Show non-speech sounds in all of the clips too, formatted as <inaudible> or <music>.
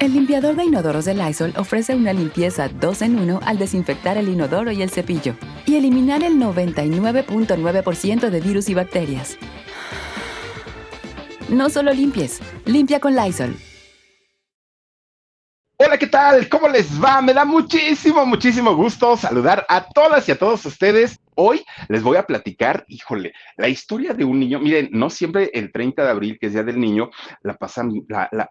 El limpiador de inodoros de Lysol ofrece una limpieza 2 en 1 al desinfectar el inodoro y el cepillo y eliminar el 99.9% de virus y bacterias. No solo limpies, limpia con Lysol. Hola, ¿qué tal? ¿Cómo les va? Me da muchísimo, muchísimo gusto saludar a todas y a todos ustedes Hoy les voy a platicar, híjole, la historia de un niño. Miren, no siempre el 30 de abril, que es Día del Niño, la pasan,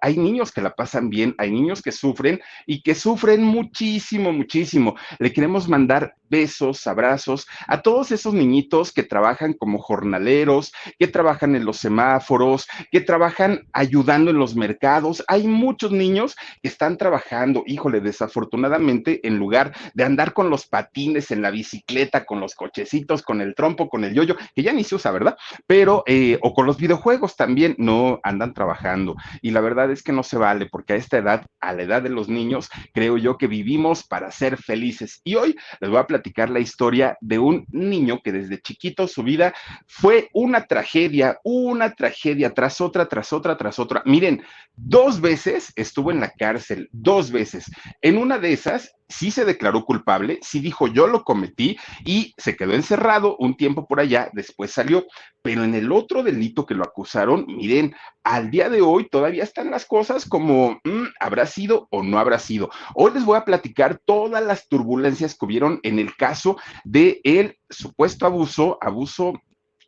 hay niños que la pasan bien, hay niños que sufren y que sufren muchísimo, muchísimo. Le queremos mandar besos, abrazos a todos esos niñitos que trabajan como jornaleros, que trabajan en los semáforos, que trabajan ayudando en los mercados. Hay muchos niños que están trabajando, híjole, desafortunadamente, en lugar de andar con los patines en la bicicleta, con los coches con el trompo, con el yoyo, que ya ni se usa, ¿verdad? Pero, eh, o con los videojuegos también, no andan trabajando. Y la verdad es que no se vale, porque a esta edad, a la edad de los niños, creo yo que vivimos para ser felices. Y hoy les voy a platicar la historia de un niño que desde chiquito su vida fue una tragedia, una tragedia tras otra, tras otra, tras otra. Miren, dos veces estuvo en la cárcel, dos veces. En una de esas sí se declaró culpable, sí dijo yo lo cometí y se quedó encerrado un tiempo por allá, después salió, pero en el otro delito que lo acusaron, miren, al día de hoy todavía están las cosas como mm, habrá sido o no habrá sido. Hoy les voy a platicar todas las turbulencias que hubieron en el caso de el supuesto abuso, abuso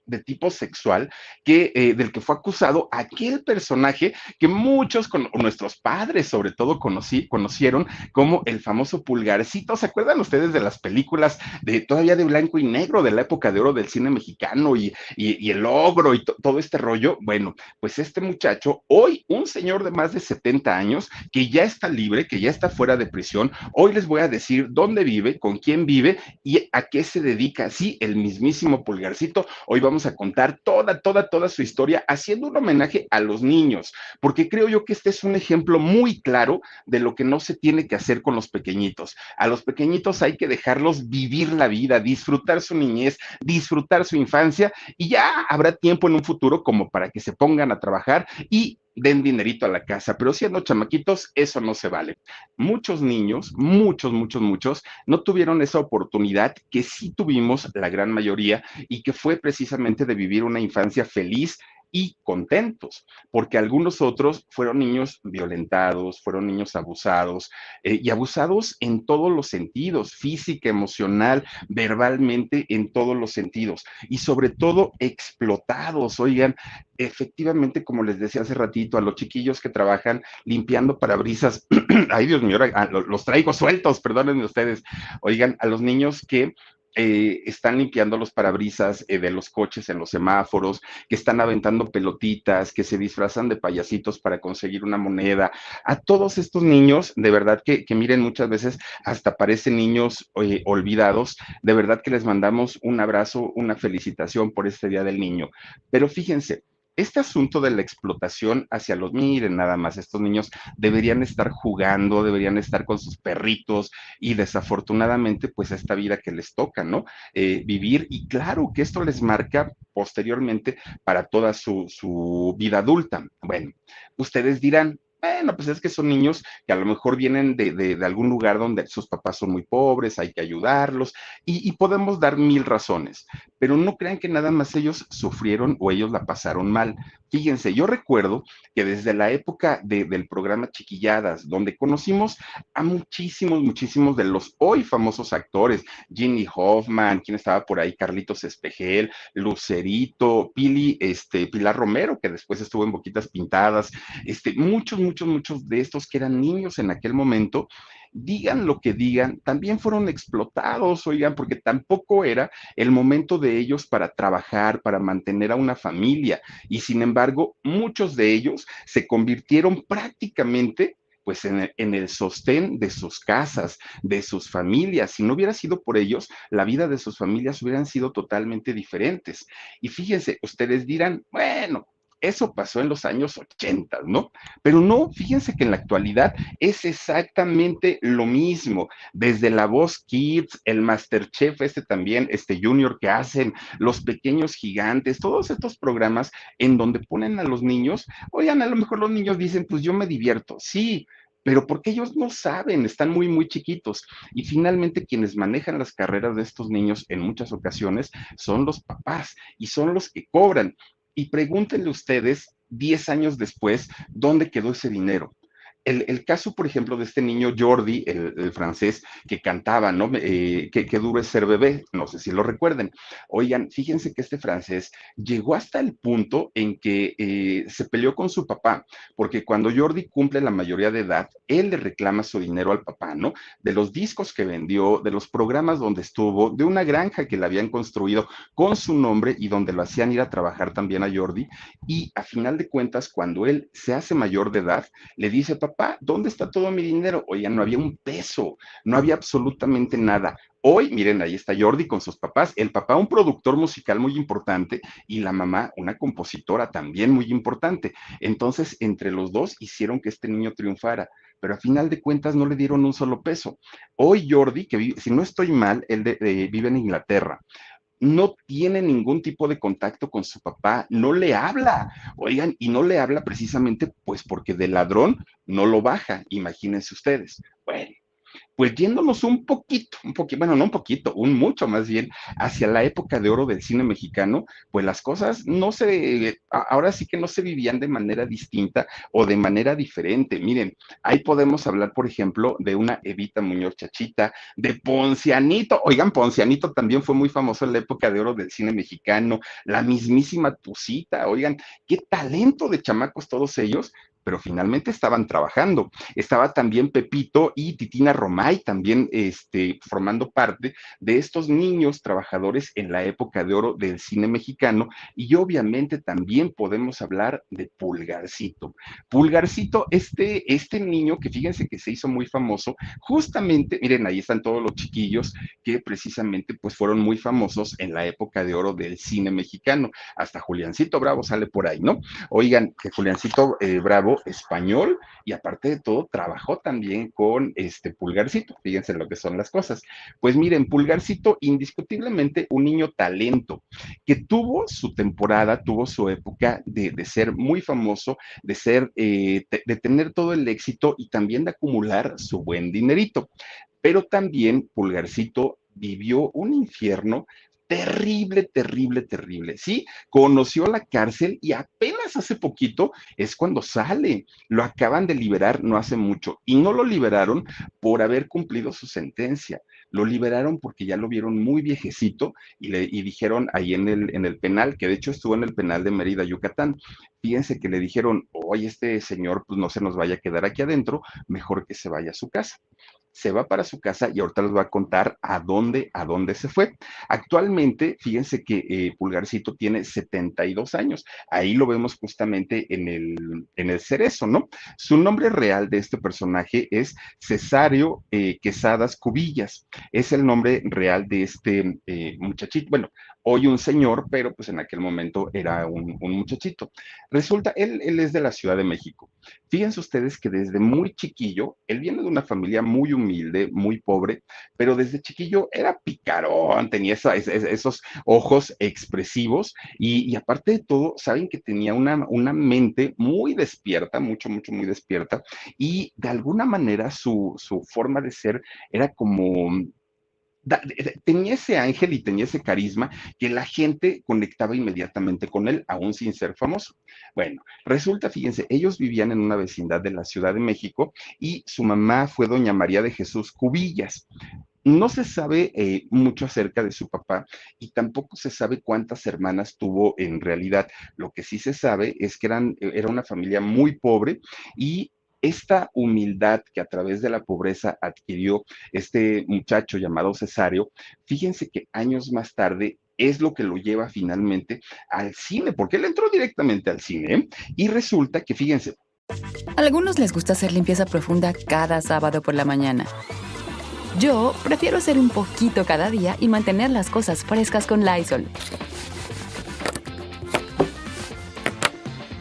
de tipo sexual que, eh, del que fue acusado aquel personaje que muchos, con, nuestros padres sobre todo, conocí, conocieron como el famoso pulgarcito. ¿Se acuerdan ustedes de las películas de todavía de blanco y negro de la época de oro del cine mexicano y, y, el ogro y todo este rollo? Bueno, pues este muchacho, hoy un señor de más de 70 años que ya está libre, que ya está fuera de prisión, hoy les voy a decir dónde vive, con quién vive y a qué se dedica. Sí, el mismísimo pulgarcito. Hoy vamos a contar toda, toda, toda su historia haciendo un homenaje a los niños, porque creo yo que este es un ejemplo muy claro de lo que no se tiene que hacer con los pequeñitos. A los pequeñitos hay que dejarlos vivir la vida, disfrutar su niñez, disfrutar su infancia y ya habrá tiempo en un futuro como para que se pongan a trabajar y den dinerito a la casa, pero siendo chamaquitos, eso no se vale. Muchos niños, muchos, muchos, muchos, no tuvieron esa oportunidad que sí tuvimos la gran mayoría y que fue precisamente de vivir una infancia feliz y contentos, porque algunos otros fueron niños violentados, fueron niños abusados eh, y abusados en todos los sentidos, física, emocional, verbalmente, en todos los sentidos y sobre todo explotados. Oigan, efectivamente, como les decía hace ratito, a los chiquillos que trabajan limpiando parabrisas, <clears throat> ay Dios mío, los traigo sueltos, perdónenme ustedes, oigan, a los niños que eh, están limpiando los parabrisas eh, de los coches en los semáforos, que están aventando pelotitas, que se disfrazan de payasitos para conseguir una moneda. A todos estos niños, de verdad que, miren, muchas veces hasta parecen niños eh, olvidados, de verdad que les mandamos un abrazo, una felicitación por este Día del Niño. Pero fíjense, este asunto de la explotación hacia los, miren nada más, estos niños deberían estar jugando, deberían estar con sus perritos y desafortunadamente pues esta vida que les toca, ¿no? Eh, vivir y claro que esto les marca posteriormente para toda su, su vida adulta. Bueno, ustedes dirán, bueno, pues es que son niños que a lo mejor vienen de, algún lugar donde sus papás son muy pobres, hay que ayudarlos y, podemos dar mil razones, pero no crean que nada más ellos sufrieron o ellos la pasaron mal. Fíjense, yo recuerdo que desde la época del programa Chiquilladas, donde conocimos a muchísimos, muchísimos de los hoy famosos actores, Ginny Hoffman, quien estaba por ahí, Carlitos Espejel, Lucerito, Pili, este, Pilar Romero, que después estuvo en Boquitas Pintadas, este, muchos, muchos, muchos de estos que eran niños en aquel momento, digan lo que digan, también fueron explotados, oigan, porque tampoco era el momento de ellos para trabajar, para mantener a una familia. Y sin embargo, muchos de ellos se convirtieron prácticamente pues en, el sostén de sus casas, de sus familias. Si no hubiera sido por ellos, la vida de sus familias hubieran sido totalmente diferentes. Y fíjense, ustedes dirán, bueno, eso pasó en los años 80, ¿no? Pero no, fíjense que en la actualidad es exactamente lo mismo. Desde La Voz Kids, el Masterchef, este también, este Junior que hacen, los pequeños gigantes, todos estos programas en donde ponen a los niños, oigan, a lo mejor los niños dicen, pues yo me divierto, sí, pero porque ellos no saben, están muy, muy chiquitos. Y finalmente quienes manejan las carreras de estos niños en muchas ocasiones son los papás y son los que cobran y pregúntenle ustedes 10 años después dónde quedó ese dinero el, caso, por ejemplo, de este niño Jordi, el, francés, que cantaba, ¿no? Eh, que, duro es ser bebé, no sé si lo recuerden. Oigan, fíjense que este francés llegó hasta el punto en que eh, se peleó con su papá, porque cuando Jordi cumple la mayoría de edad, él le reclama su dinero al papá, ¿no? De los discos que vendió, de los programas donde estuvo, de una granja que le habían construido con su nombre y donde lo hacían ir a trabajar también a Jordi. Y a final de cuentas, cuando él se hace mayor de edad, le dice, papá, papá, ¿dónde está todo mi dinero? Oigan, no había un peso, no había absolutamente nada. Hoy, miren, ahí está Jordi con sus papás, el papá un productor musical muy importante y la mamá una compositora también muy importante. Entonces, entre los dos hicieron que este niño triunfara, pero a final de cuentas no le dieron un solo peso. Hoy Jordi, que si no estoy mal, él vive en Inglaterra, no tiene ningún tipo de contacto con su papá, no le habla, oigan, y no le habla precisamente pues porque de ladrón no lo baja, imagínense ustedes. Bueno, pues yéndonos un poquito, un poquito, bueno, no un poquito, un mucho más bien, hacia la época de oro del cine mexicano, pues las cosas no se, ahora sí que no se vivían de manera distinta o de manera diferente. Miren, ahí podemos hablar, por ejemplo, de una Evita Muñoz Chachita, de Poncianito, oigan, Poncianito también fue muy famoso en la época de oro del cine mexicano, la mismísima Tucita, oigan, qué talento de chamacos todos ellos, pero finalmente estaban trabajando. Estaba también Pepito y Titina Romay también este, formando parte de estos niños trabajadores en la época de oro del cine mexicano y obviamente también podemos hablar de Pulgarcito. Pulgarcito, este, este niño que fíjense que se hizo muy famoso, justamente, miren, ahí están todos los chiquillos que precisamente pues fueron muy famosos en la época de oro del cine mexicano. Hasta Juliancito Bravo sale por ahí, ¿no? Oigan, que Juliancito eh, Bravo español y aparte de todo trabajó también con este Pulgarcito. Fíjense lo que son las cosas. Pues miren, Pulgarcito, indiscutiblemente un niño talento que tuvo su temporada, tuvo su época de, ser muy famoso, de ser, eh, de tener todo el éxito y también de acumular su buen dinerito. Pero también Pulgarcito vivió un infierno terrible, terrible, terrible. Sí, conoció la cárcel y apenas hace poquito es cuando sale. Lo acaban de liberar no hace mucho y no lo liberaron por haber cumplido su sentencia. Lo liberaron porque ya lo vieron muy viejecito y le dijeron ahí en el, en el penal, que de hecho estuvo en el penal de Mérida, Yucatán. Fíjense que le dijeron, oye, este señor pues no se nos vaya a quedar aquí adentro, mejor que se vaya a su casa se va para su casa y ahorita les voy a contar a dónde, a dónde se fue. Actualmente, fíjense que eh, Pulgarcito tiene 72 años. Ahí lo vemos justamente en el, en el cerezo, ¿no? Su nombre real de este personaje es Cesario eh, Quesadas Cubillas. Es el nombre real de este eh, muchachito. Bueno, hoy un señor, pero pues en aquel momento era un, muchachito. Resulta, él, es de la Ciudad de México. Fíjense ustedes que desde muy chiquillo, él viene de una familia muy humilde, muy pobre, pero desde chiquillo era picarón, tenía esos ojos expresivos y, aparte de todo, saben que tenía una, una mente muy despierta, mucho, mucho, muy despierta y de alguna manera su, su forma de ser era como tenía ese ángel y tenía ese carisma que la gente conectaba inmediatamente con él, aún sin ser famoso. Bueno, resulta, fíjense, ellos vivían en una vecindad de la Ciudad de México y su mamá fue doña María de Jesús Cubillas. No se sabe eh, mucho acerca de su papá y tampoco se sabe cuántas hermanas tuvo en realidad. Lo que sí se sabe es que eran, era una familia muy pobre y esta humildad que a través de la pobreza adquirió este muchacho llamado Cesario, fíjense que años más tarde es lo que lo lleva finalmente al cine, porque él entró directamente al cine. ¿eh? Y resulta que, fíjense. A algunos les gusta hacer limpieza profunda cada sábado por la mañana. Yo prefiero hacer un poquito cada día y mantener las cosas frescas con Lysol.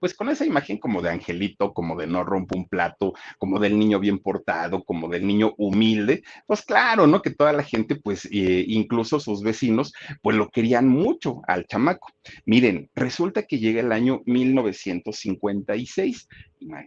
pues con esa imagen como de angelito, como de no rompo un plato, como del niño bien portado, como del niño humilde, pues claro, ¿no? Que toda la gente, pues eh, incluso sus vecinos, pues lo querían mucho al chamaco. Miren, resulta que llega el año 1956,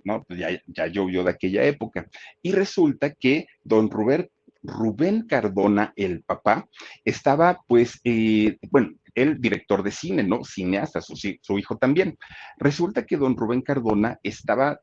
¿no? Pues ya, ya llovió de aquella época, y resulta que don Rubén Rubén Cardona, el papá, estaba pues, eh, bueno, el director de cine, ¿no? Cineasta, su, hijo también. Resulta que don Rubén Cardona estaba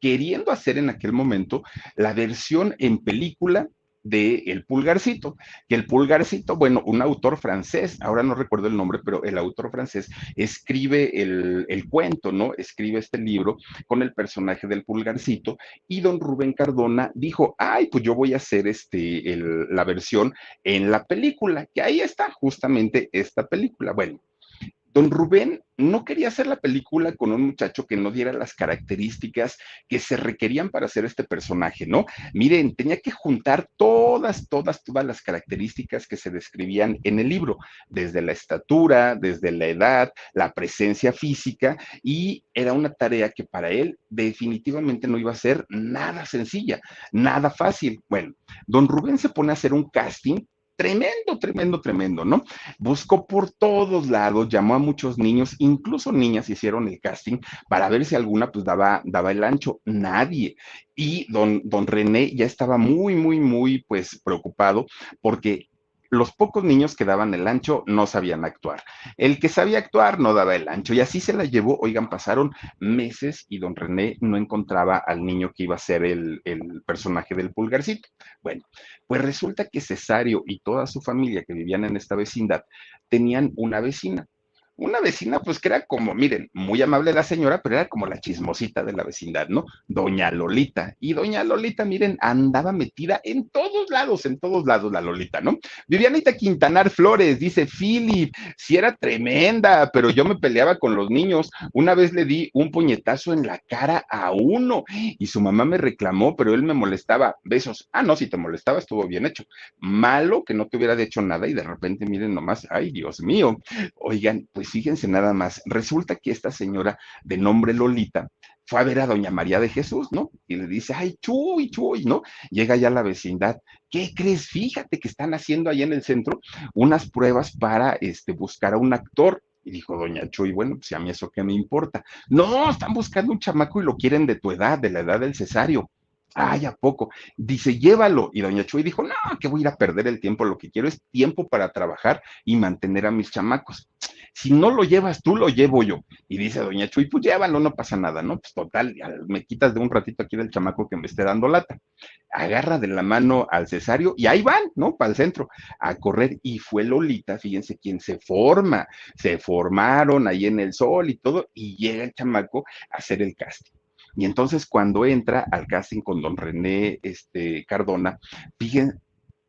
queriendo hacer en aquel momento la versión en película de El Pulgarcito, que el Pulgarcito, bueno, un autor francés, ahora no recuerdo el nombre, pero el autor francés escribe el, cuento, ¿no? Escribe este libro con el personaje del Pulgarcito y don Rubén Cardona dijo, ay, pues yo voy a hacer este, la versión en la película, que ahí está justamente esta película. Bueno, don Rubén no quería hacer la película con un muchacho que no diera las características que se requerían para hacer este personaje, ¿no? Miren, tenía que juntar todas, todas, todas las características que se describían en el libro, desde la estatura, desde la edad, la presencia física, y era una tarea que para él definitivamente no iba a ser nada sencilla, nada fácil. Bueno, don Rubén se pone a hacer un casting tremendo, tremendo, tremendo, ¿no? Buscó por todos lados, llamó a muchos niños, incluso niñas hicieron el casting para ver si alguna pues daba, daba el ancho. Nadie. Y don, don René ya estaba muy, muy, muy pues preocupado porque los pocos niños que daban el ancho no sabían actuar. El que sabía actuar no daba el ancho y así se la llevó. Oigan, pasaron meses y don René no encontraba al niño que iba a ser el, el personaje del pulgarcito. Bueno, pues resulta que Cesario y toda su familia que vivían en esta vecindad tenían una vecina una vecina, pues que era como, miren, muy amable la señora, pero era como la chismosita de la vecindad, ¿no? Doña Lolita. Y doña Lolita, miren, andaba metida en todos lados, en todos lados la Lolita, ¿no? Vivianita Quintanar Flores, dice Philip, si era tremenda, pero yo me peleaba con los niños. Una vez le di un puñetazo en la cara a uno y su mamá me reclamó, pero él me molestaba. Besos. Ah, no, si te molestaba, estuvo bien hecho. Malo que no te hubiera hecho nada y de repente, miren nomás, ay, Dios mío. Oigan, pues fíjense nada más, resulta que esta señora de nombre Lolita fue a ver a doña María de Jesús, ¿no? Y le dice, ay, chuy, chuy, ¿no? Llega ya a la vecindad, ¿qué crees? Fíjate que están haciendo ahí en el centro unas pruebas para este, buscar a un actor. Y dijo doña Chuy, bueno, pues a mí eso qué me importa. No, están buscando un chamaco y lo quieren de tu edad, de la edad del cesario. Ay, ¿a poco? Dice, llévalo. Y doña Chuy dijo, no, que voy a ir a perder el tiempo, lo que quiero es tiempo para trabajar y mantener a mis chamacos. Si no lo llevas tú, lo llevo yo. Y dice doña Chuy, pues llévalo, no pasa nada, ¿no? Pues total, me quitas de un ratito aquí del chamaco que me esté dando lata. Agarra de la mano al cesario y ahí van, ¿no? Para el centro, a correr. Y fue Lolita, fíjense quién se forma. Se formaron ahí en el sol y todo, y llega el chamaco a hacer el casting. Y entonces cuando entra al casting con don René este, Cardona, fíjense,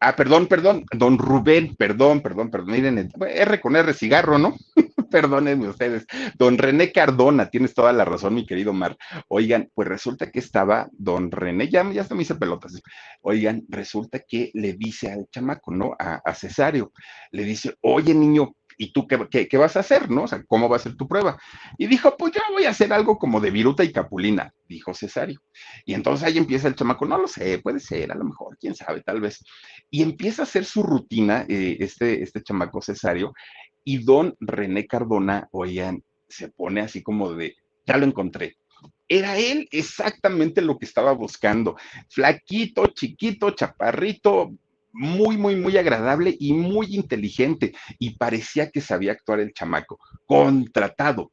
Ah, perdón, perdón, don Rubén, perdón, perdón, perdón, miren, R con R, cigarro, ¿no? <laughs> Perdónenme ustedes. Don René Cardona, tienes toda la razón, mi querido Mar. Oigan, pues resulta que estaba don René, ya, ya me hice pelotas. Oigan, resulta que le dice al chamaco, ¿no? A, a Cesario, le dice, oye, niño, ¿y tú qué, qué, vas a hacer, no? O sea, ¿cómo va a ser tu prueba? Y dijo, pues yo voy a hacer algo como de viruta y capulina, dijo Cesario. Y entonces ahí empieza el chamaco, no lo sé, puede ser, a lo mejor, quién sabe, tal vez. Y empieza a hacer su rutina, eh, este, este chamaco Cesario, y don René Cardona, oigan, se pone así como de, ya lo encontré, era él exactamente lo que estaba buscando. Flaquito, chiquito, chaparrito, muy, muy, muy agradable y muy inteligente. Y parecía que sabía actuar el chamaco. Contratado.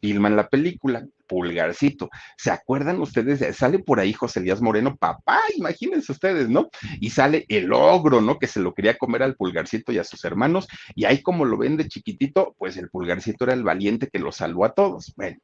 filman la película, Pulgarcito. ¿Se acuerdan ustedes? Sale por ahí José Elías Moreno, papá, imagínense ustedes, ¿no? Y sale el ogro, ¿no? Que se lo quería comer al Pulgarcito y a sus hermanos, y ahí como lo ven de chiquitito, pues el Pulgarcito era el valiente que lo salvó a todos. Bueno,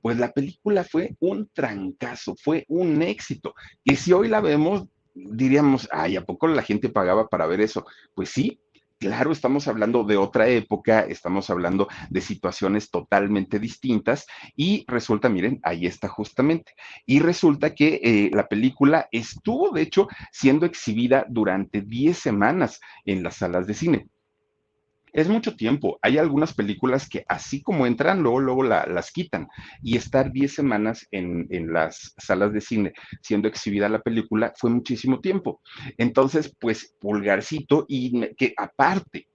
pues la película fue un trancazo, fue un éxito, que si hoy la vemos, diríamos, ay, ¿a poco la gente pagaba para ver eso? Pues sí, Claro, estamos hablando de otra época, estamos hablando de situaciones totalmente distintas y resulta, miren, ahí está justamente. Y resulta que eh, la película estuvo, de hecho, siendo exhibida durante 10 semanas en las salas de cine es mucho tiempo. Hay algunas películas que así como entran, luego, luego las quitan. Y estar 10 semanas en, en, las salas de cine siendo exhibida la película fue muchísimo tiempo. Entonces, pues, pulgarcito y que aparte,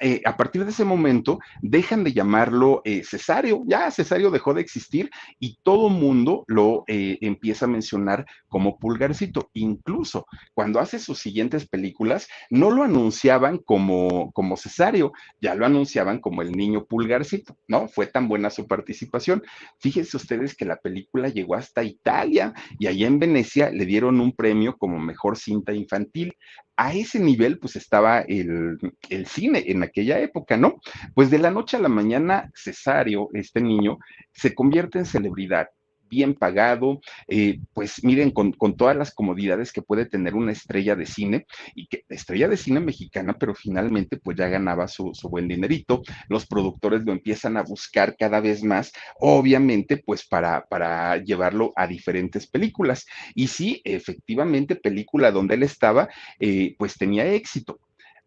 eh, a, partir de ese momento dejan de llamarlo eh, cesario, ya cesario dejó de existir y todo mundo lo eh, empieza a mencionar como pulgarcito. Incluso cuando hace sus siguientes películas, no lo anunciaban como, como cesario, ya lo anunciaban como el niño pulgarcito, ¿no? Fue tan buena su participación. Fíjense ustedes que la película llegó hasta Italia y allá en Venecia le dieron un premio como mejor cinta infantil a ese nivel pues estaba el, cine en aquella época, ¿no? Pues de la noche a la mañana, Cesario, este niño, se convierte en celebridad bien pagado, eh, pues miren, con, todas las comodidades que puede tener una estrella de cine, y que estrella de cine mexicana, pero finalmente pues ya ganaba su, su buen dinerito, los productores lo empiezan a buscar cada vez más, obviamente pues para, para llevarlo a diferentes películas. Y sí, efectivamente, película donde él estaba, eh, pues tenía éxito.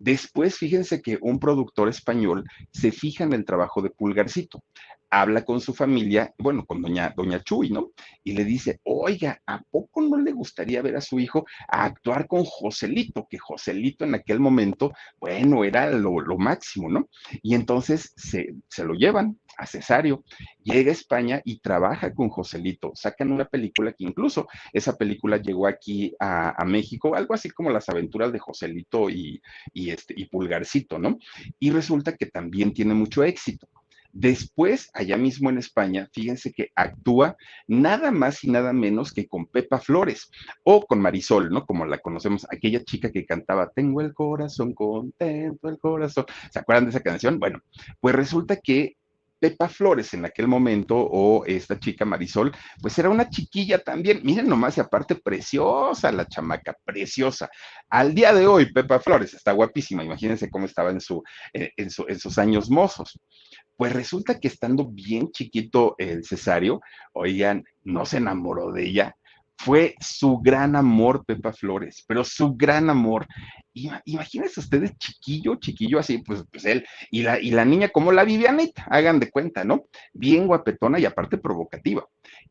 Después, fíjense que un productor español se fija en el trabajo de Pulgarcito habla con su familia, bueno, con doña, doña Chuy, ¿no? Y le dice, oiga, ¿a poco no le gustaría ver a su hijo a actuar con Joselito? Que Joselito en aquel momento, bueno, era lo, máximo, ¿no? Y entonces se, se, lo llevan a Cesario, llega a España y trabaja con Joselito, sacan una película que incluso esa película llegó aquí a, a México, algo así como las aventuras de Joselito y, y, este, y Pulgarcito, ¿no? Y resulta que también tiene mucho éxito. Después, allá mismo en España, fíjense que actúa nada más y nada menos que con Pepa Flores o con Marisol, ¿no? Como la conocemos, aquella chica que cantaba Tengo el corazón contento, el corazón. ¿Se acuerdan de esa canción? Bueno, pues resulta que Pepa Flores en aquel momento, o esta chica Marisol, pues era una chiquilla también, miren nomás, y aparte preciosa la chamaca, preciosa. Al día de hoy, Pepa Flores está guapísima, imagínense cómo estaba en, su, eh, en, en sus años mozos. Pues resulta que estando bien chiquito el cesario, oigan, no se enamoró de ella. Fue su gran amor, Pepa Flores, pero su gran amor. Imagínense ustedes, chiquillo, chiquillo, así, pues, pues él, y la, y la niña como la Vivianita, hagan de cuenta, ¿no? Bien guapetona y aparte provocativa.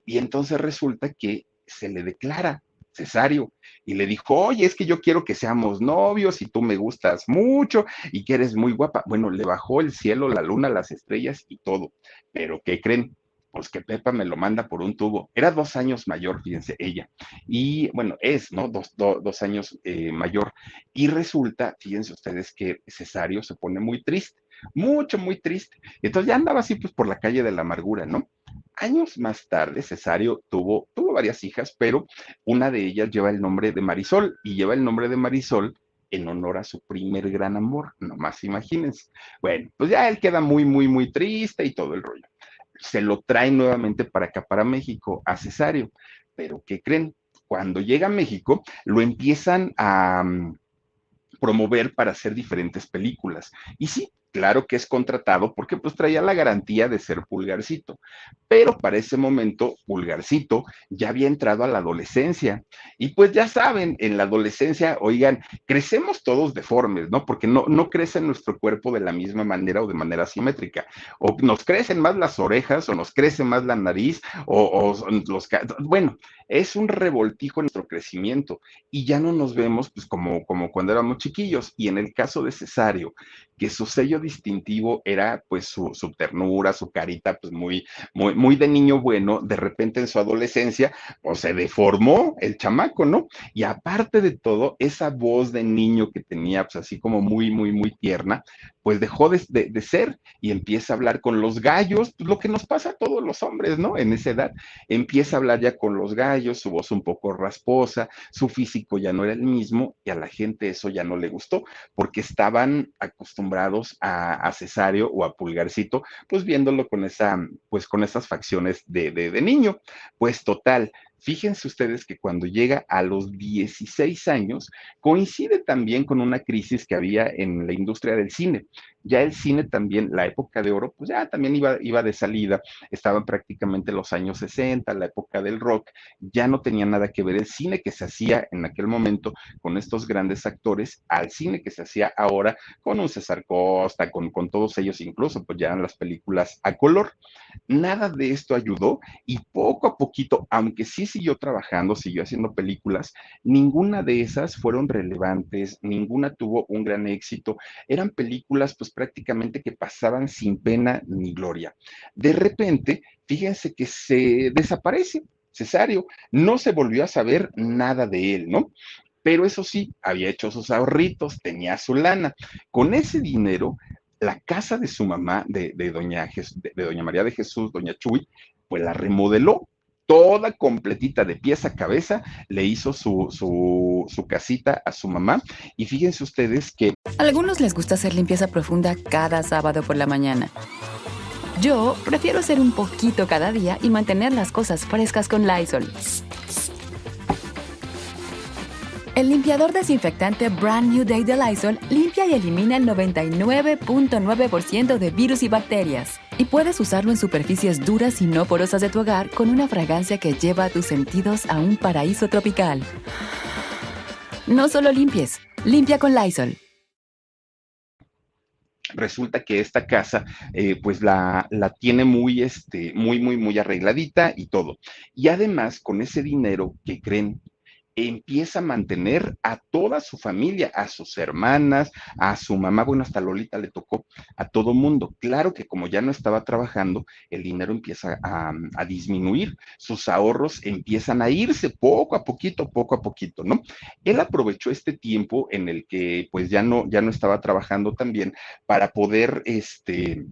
Y entonces resulta que se le declara Cesario, y le dijo, oye, es que yo quiero que seamos novios y tú me gustas mucho y que eres muy guapa. Bueno, le bajó el cielo, la luna, las estrellas y todo. Pero ¿qué creen? Pues que Pepa me lo manda por un tubo. Era dos años mayor, fíjense, ella. Y bueno, es, ¿no? Dos, dos años eh, mayor. Y resulta, fíjense ustedes que Cesario se pone muy triste, mucho, muy triste. Entonces ya andaba así, pues por la calle de la amargura, ¿no? Años más tarde, Cesario tuvo, tuvo varias hijas, pero una de ellas lleva el nombre de Marisol y lleva el nombre de Marisol en honor a su primer gran amor, nomás imagínense. Bueno, pues ya él queda muy, muy, muy triste y todo el rollo. Se lo trae nuevamente para acá, para México, a Cesario. Pero ¿qué creen? Cuando llega a México, lo empiezan a mm, promover para hacer diferentes películas. Y sí, claro que es contratado porque pues traía la garantía de ser pulgarcito, pero para ese momento pulgarcito ya había entrado a la adolescencia y pues ya saben, en la adolescencia, oigan, crecemos todos deformes, ¿no? Porque no, no crece nuestro cuerpo de la misma manera o de manera simétrica, o nos crecen más las orejas o nos crece más la nariz o, los... Bueno, es un revoltijo en nuestro crecimiento y ya no nos vemos pues como, como cuando éramos chiquillos. Y en el caso de Cesario, que su sello distintivo era pues su, ternura, su carita pues muy, muy, muy de niño bueno, de repente en su adolescencia pues se deformó el chamaco, ¿no? Y aparte de todo, esa voz de niño que tenía pues así como muy, muy, muy tierna, pues dejó de, de, ser y empieza a hablar con los gallos, pues lo que nos pasa a todos los hombres, ¿no? En esa edad, empieza a hablar ya con los gallos, su voz un poco rasposa, su físico ya no era el mismo y a la gente eso ya no le gustó porque estaban acostumbrados a, a Cesario o a Pulgarcito, pues viéndolo con esa, pues con esas facciones de, de, de niño. Pues total, Fíjense ustedes que cuando llega a los 16 años, coincide también con una crisis que había en la industria del cine ya el cine también, la época de oro, pues ya también iba, iba de salida, estaban prácticamente los años 60, la época del rock, ya no tenía nada que ver el cine que se hacía en aquel momento con estos grandes actores al cine que se hacía ahora con un César Costa, con, con todos ellos, incluso pues ya eran las películas a color. Nada de esto ayudó y poco a poquito, aunque sí siguió trabajando, siguió haciendo películas, ninguna de esas fueron relevantes, ninguna tuvo un gran éxito, eran películas pues prácticamente que pasaban sin pena ni gloria. De repente, fíjense que se desaparece Cesario, no se volvió a saber nada de él, ¿no? Pero eso sí, había hecho sus ahorritos, tenía su lana. Con ese dinero, la casa de su mamá, de, doña, de doña María de Jesús, doña Chuy, pues la remodeló toda completita de pies a cabeza, le hizo su, su, su, casita a su mamá. Y fíjense ustedes que... A algunos les gusta hacer limpieza profunda cada sábado por la mañana. Yo prefiero hacer un poquito cada día y mantener las cosas frescas con Lysol. El limpiador desinfectante Brand New Day de Lysol limpia y elimina el 99.9% de virus y bacterias. Y puedes usarlo en superficies duras y no porosas de tu hogar con una fragancia que lleva a tus sentidos a un paraíso tropical. No solo limpies, limpia con Lysol. Resulta que esta casa, eh, pues la, la tiene muy, este, muy, muy, muy arregladita y todo. Y además, con ese dinero que creen empieza a mantener a toda su familia, a sus hermanas, a su mamá, bueno, hasta Lolita le tocó a todo mundo. Claro que como ya no estaba trabajando, el dinero empieza a, disminuir, sus ahorros empiezan a irse poco a poquito, poco a poquito, ¿no? Él aprovechó este tiempo en el que pues ya no, ya no estaba trabajando también para poder, este,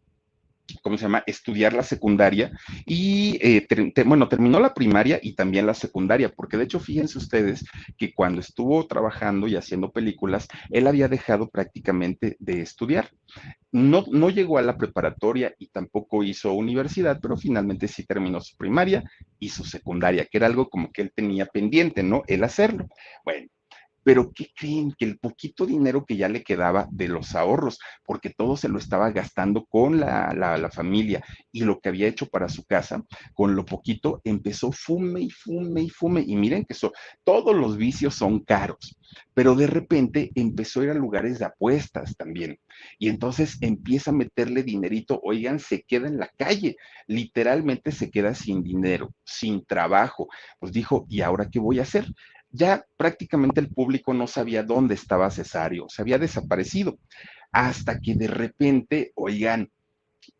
¿cómo se llama? Estudiar la secundaria y, eh, bueno, terminó la primaria y también la secundaria, porque de hecho, fíjense ustedes que cuando estuvo trabajando y haciendo películas, él había dejado prácticamente de estudiar. No, no llegó a la preparatoria y tampoco hizo universidad, pero finalmente sí terminó su primaria y su secundaria, que era algo como que él tenía pendiente, ¿no? El hacerlo. Bueno, pero ¿qué creen? Que el poquito dinero que ya le quedaba de los ahorros, porque todo se lo estaba gastando con la, la, familia y lo que había hecho para su casa, con lo poquito empezó fume y fume y fume. Y miren que eso, todos los vicios son caros, pero de repente empezó a ir a lugares de apuestas también. Y entonces empieza a meterle dinerito, oigan, se queda en la calle, literalmente se queda sin dinero, sin trabajo. Pues dijo, ¿y ahora qué voy a hacer? Ya prácticamente el público no sabía dónde estaba Cesario, se había desaparecido, hasta que de repente, oigan,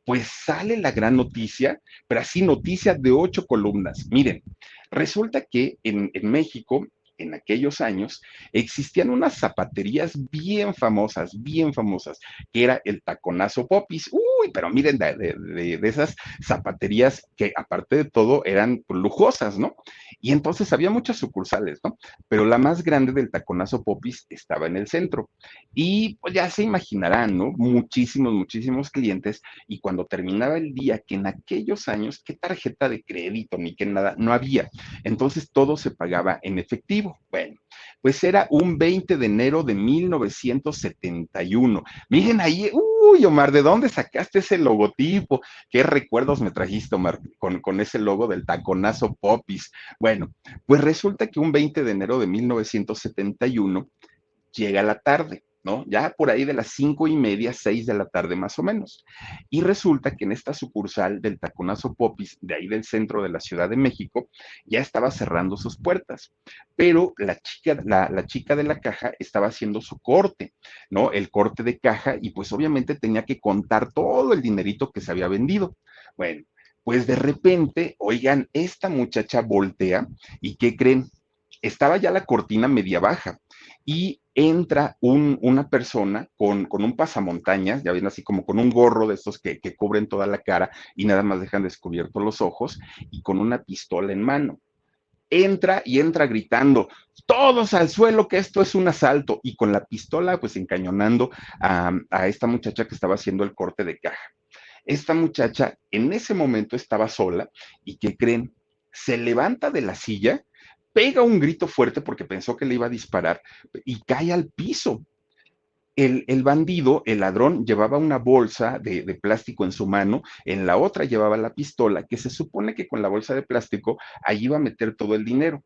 pues sale la gran noticia, pero así noticia de ocho columnas. Miren, resulta que en, en México en aquellos años existían unas zapaterías bien famosas, bien famosas, que era el taconazo popis. Uy, pero miren, de, esas zapaterías que aparte de todo eran lujosas, ¿no? Y entonces había muchas sucursales, ¿no? Pero la más grande del taconazo popis estaba en el centro. Y pues ya se imaginarán, ¿no? Muchísimos, muchísimos clientes. Y cuando terminaba el día, que en aquellos años, ¿qué tarjeta de crédito ni qué nada? No había. Entonces todo se pagaba en efectivo. Bueno, pues era un 20 de enero de 1971. Miren ahí, uy, Omar, ¿de dónde sacaste ese logotipo? ¿Qué recuerdos me trajiste, Omar, con, con ese logo del taconazo Popis? Bueno, pues resulta que un 20 de enero de 1971 llega la tarde ¿no? Ya por ahí de las cinco y media, seis de la tarde más o menos. Y resulta que en esta sucursal del Taconazo Popis, de ahí del centro de la Ciudad de México, ya estaba cerrando sus puertas, pero la chica, la, la chica de la caja estaba haciendo su corte, ¿no? El corte de caja y pues obviamente tenía que contar todo el dinerito que se había vendido. Bueno, pues de repente, oigan, esta muchacha voltea y ¿qué creen? Estaba ya la cortina media baja y entra una persona con, un pasamontañas, ya ven así como con un gorro de estos que, cubren toda la cara y nada más dejan descubiertos los ojos y con una pistola en mano entra y entra gritando, todos al suelo, que esto es un asalto, y con la pistola pues encañonando a, a, esta muchacha que estaba haciendo el corte de caja. Esta muchacha en ese momento estaba sola y que creen, se levanta de la silla pega un grito fuerte porque pensó que le iba a disparar y cae al piso. El, bandido, el ladrón, llevaba una bolsa de, de, plástico en su mano, en la otra llevaba la pistola, que se supone que con la bolsa de plástico ahí iba a meter todo el dinero.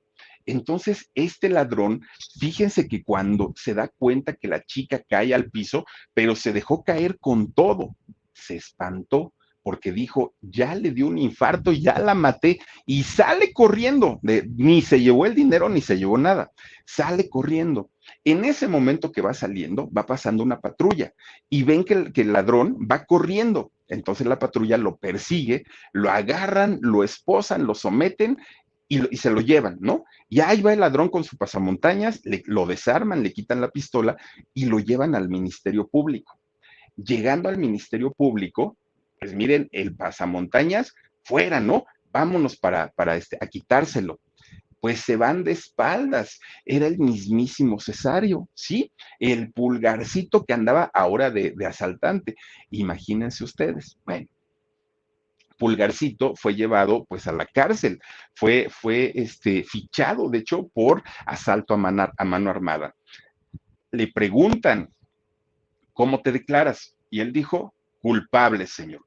Entonces, este ladrón, fíjense que cuando se da cuenta que la chica cae al piso, pero se dejó caer con todo, se espantó porque dijo, ya le dio un infarto, ya la maté, y sale corriendo, de, ni se llevó el dinero ni se llevó nada, sale corriendo. En ese momento que va saliendo, va pasando una patrulla y ven que el, ladrón va corriendo. Entonces la patrulla lo persigue, lo agarran, lo esposan, lo someten y, y, se lo llevan, ¿no? Y ahí va el ladrón con su pasamontañas, le, lo desarman, le quitan la pistola y lo llevan al Ministerio Público. Llegando al Ministerio Público, pues miren, el pasamontañas fuera, ¿no? Vámonos para, para este, a quitárselo. Pues se van de espaldas. Era el mismísimo Cesario, ¿sí? El pulgarcito que andaba ahora de, de asaltante. Imagínense ustedes. Bueno, Pulgarcito fue llevado pues a la cárcel, fue, fue este, fichado, de hecho, por asalto a a mano armada. Le preguntan, ¿cómo te declaras? Y él dijo, culpable, señor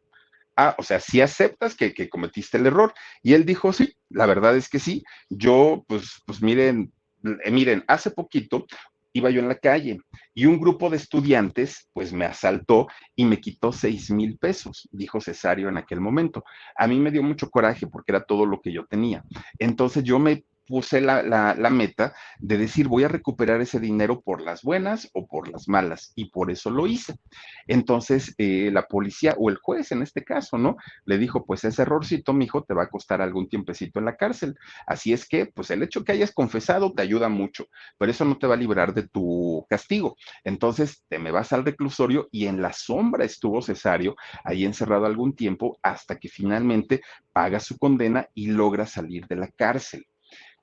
ah, o sea, si aceptas que, que, cometiste el error. Y él dijo, sí, la verdad es que sí. Yo, pues, pues miren, eh, miren, hace poquito iba yo en la calle y un grupo de estudiantes pues me asaltó y me quitó seis mil pesos, dijo Cesario en aquel momento. A mí me dio mucho coraje porque era todo lo que yo tenía. Entonces yo me puse la, la, meta de decir voy a recuperar ese dinero por las buenas o por las malas y por eso lo hice. Entonces eh, la policía o el juez en este caso, ¿no? Le dijo pues ese errorcito, mijo, te va a costar algún tiempecito en la cárcel. Así es que pues el hecho que hayas confesado te ayuda mucho, pero eso no te va a librar de tu castigo. Entonces te me vas al reclusorio y en la sombra estuvo Cesario ahí encerrado algún tiempo hasta que finalmente paga su condena y logra salir de la cárcel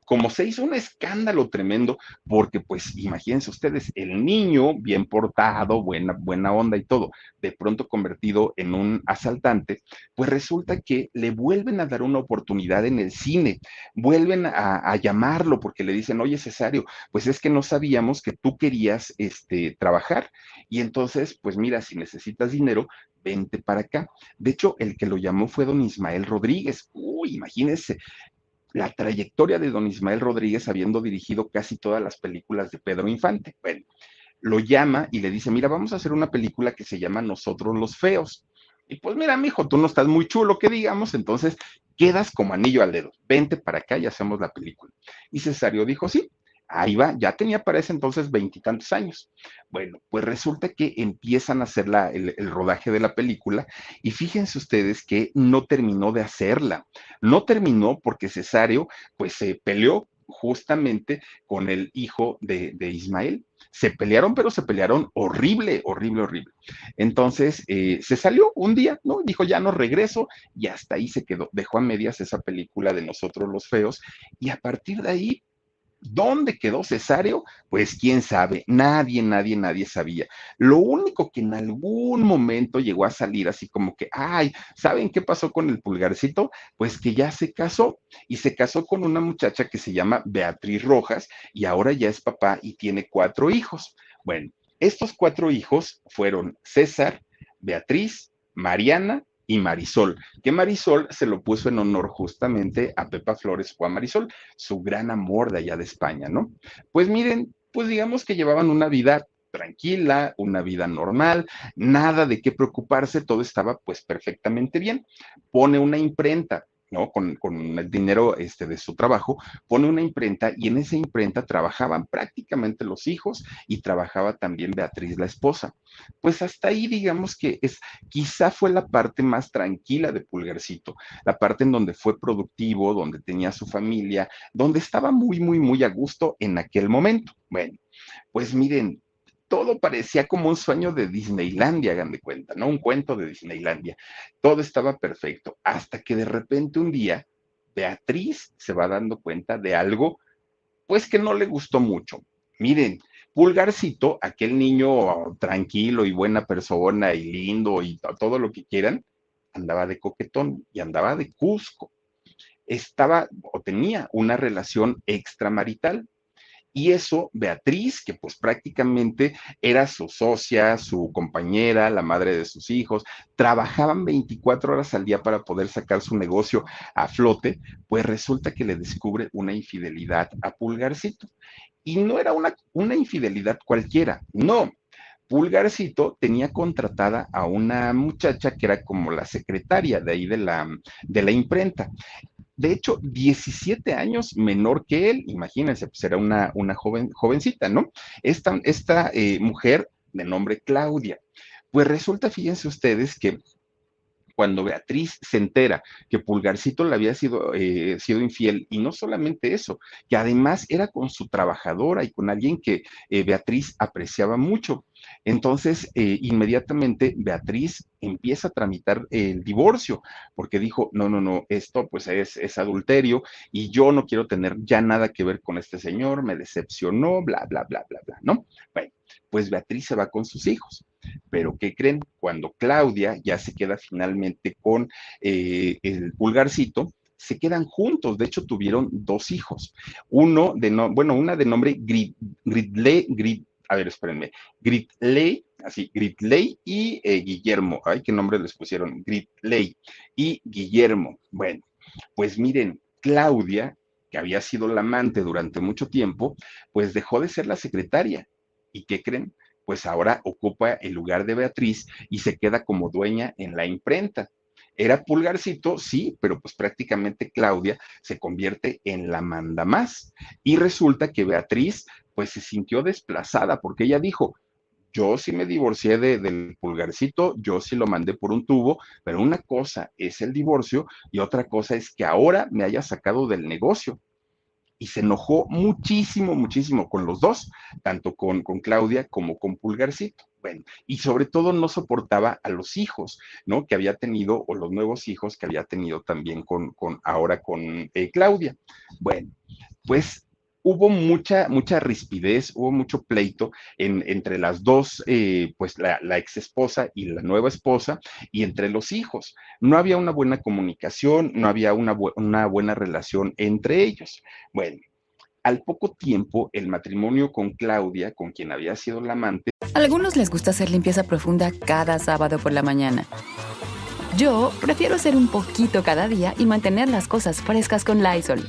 como se hizo un escándalo tremendo, porque pues imagínense ustedes, el niño bien portado, buena, buena onda y todo, de pronto convertido en un asaltante, pues resulta que le vuelven a dar una oportunidad en el cine, vuelven a, llamarlo porque le dicen, oye Cesario, pues es que no sabíamos que tú querías este, trabajar y entonces, pues mira, si necesitas dinero, vente para acá. De hecho, el que lo llamó fue don Ismael Rodríguez. Uy, imagínense, la trayectoria de don Ismael Rodríguez habiendo dirigido casi todas las películas de Pedro Infante. Bueno, lo llama y le dice, mira, vamos a hacer una película que se llama Nosotros los Feos. Y pues mira, mijo, tú no estás muy chulo, que digamos, entonces quedas como anillo al dedo. Vente para acá y hacemos la película. Y Cesario dijo, sí, ahí va, ya tenía para ese entonces veintitantos años. Bueno, pues resulta que empiezan a hacer la, el, rodaje de la película y fíjense ustedes que no terminó de hacerla. No terminó porque Cesario pues se peleó justamente con el hijo de, de Ismael. Se pelearon, pero se pelearon horrible, horrible, horrible. Entonces eh, se salió un día, ¿no? Dijo, ya no regreso, y hasta ahí se quedó. Dejó a medias esa película de Nosotros los Feos, y a partir de ahí, ¿Dónde quedó Cesario? Pues quién sabe, nadie, nadie, nadie sabía. Lo único que en algún momento llegó a salir así como que, ay, ¿saben qué pasó con el pulgarcito? Pues que ya se casó y se casó con una muchacha que se llama Beatriz Rojas y ahora ya es papá y tiene cuatro hijos. Bueno, estos cuatro hijos fueron César, Beatriz, Mariana y Marisol, que Marisol se lo puso en honor justamente a Pepa Flores Juan Marisol, su gran amor de allá de España, ¿no? Pues miren, pues digamos que llevaban una vida tranquila, una vida normal, nada de qué preocuparse, todo estaba pues perfectamente bien. Pone una imprenta, Con, el dinero este, de su trabajo, pone una imprenta y en esa imprenta trabajaban prácticamente los hijos y trabajaba también Beatriz, la esposa. Pues hasta ahí digamos que es, quizá fue la parte más tranquila de Pulgarcito, la parte en donde fue productivo, donde tenía su familia, donde estaba muy, muy, muy a gusto en aquel momento. Bueno, pues miren, todo parecía como un sueño de Disneylandia, hagan de cuenta, ¿no? Un cuento de Disneylandia. Todo estaba perfecto, hasta que de repente un día Beatriz se va dando cuenta de algo, pues que no le gustó mucho. Miren, Pulgarcito, aquel niño tranquilo y buena persona y lindo y todo lo que quieran, andaba de coquetón y andaba de Cusco. Estaba o tenía una relación extramarital y eso, Beatriz, que pues prácticamente era su socia, su compañera, la madre de sus hijos, trabajaban 24 horas al día para poder sacar su negocio a flote, pues resulta que le descubre una infidelidad a Pulgarcito. Y no era una, una infidelidad cualquiera, no, Pulgarcito tenía contratada a una muchacha que era como la secretaria de ahí de la, de la imprenta de hecho, 17 años menor que él, imagínense, pues era una, una joven, jovencita, ¿no? Esta, esta eh, mujer de nombre Claudia. Pues resulta, fíjense ustedes, que cuando Beatriz se entera que Pulgarcito le había sido, eh, sido infiel, y no solamente eso, que además era con su trabajadora y con alguien que eh, Beatriz apreciaba mucho. Entonces, eh, inmediatamente Beatriz empieza a tramitar el divorcio, porque dijo, no, no, no, esto pues es, es adulterio y yo no quiero tener ya nada que ver con este señor, me decepcionó, bla, bla, bla, bla, bla, ¿no? Bueno, pues Beatriz se va con sus hijos. Pero ¿qué creen? Cuando Claudia ya se queda finalmente con eh, el pulgarcito, se quedan juntos. De hecho, tuvieron dos hijos. Uno de no, bueno, una de nombre Gridley, Grid, a ver, espérenme, Gridley, así, Gridley y eh, Guillermo. Ay, qué nombre les pusieron, Gridley y Guillermo. Bueno, pues miren, Claudia, que había sido la amante durante mucho tiempo, pues dejó de ser la secretaria. ¿Y qué creen? pues ahora ocupa el lugar de Beatriz y se queda como dueña en la imprenta. Era pulgarcito, sí, pero pues prácticamente Claudia se convierte en la manda más. Y resulta que Beatriz pues se sintió desplazada porque ella dijo, yo sí me divorcié del pulgarcito, yo sí lo mandé por un tubo, pero una cosa es el divorcio y otra cosa es que ahora me haya sacado del negocio y se enojó muchísimo, muchísimo con los dos, tanto con, con Claudia como con Pulgarcito. Bueno, y sobre todo no soportaba a los hijos, ¿no? Que había tenido, o los nuevos hijos que había tenido también con, con ahora con eh, Claudia. Bueno, pues hubo mucha, mucha rispidez, hubo mucho pleito entre las dos, eh, pues la, ex esposa y la nueva esposa, y entre los hijos. No había una buena comunicación, no había una, una buena relación entre ellos. Bueno, al poco tiempo, el matrimonio con Claudia, con quien había sido la amante. A algunos les gusta hacer limpieza profunda cada sábado por la mañana. Yo prefiero hacer un poquito cada día y mantener las cosas frescas con Lysol.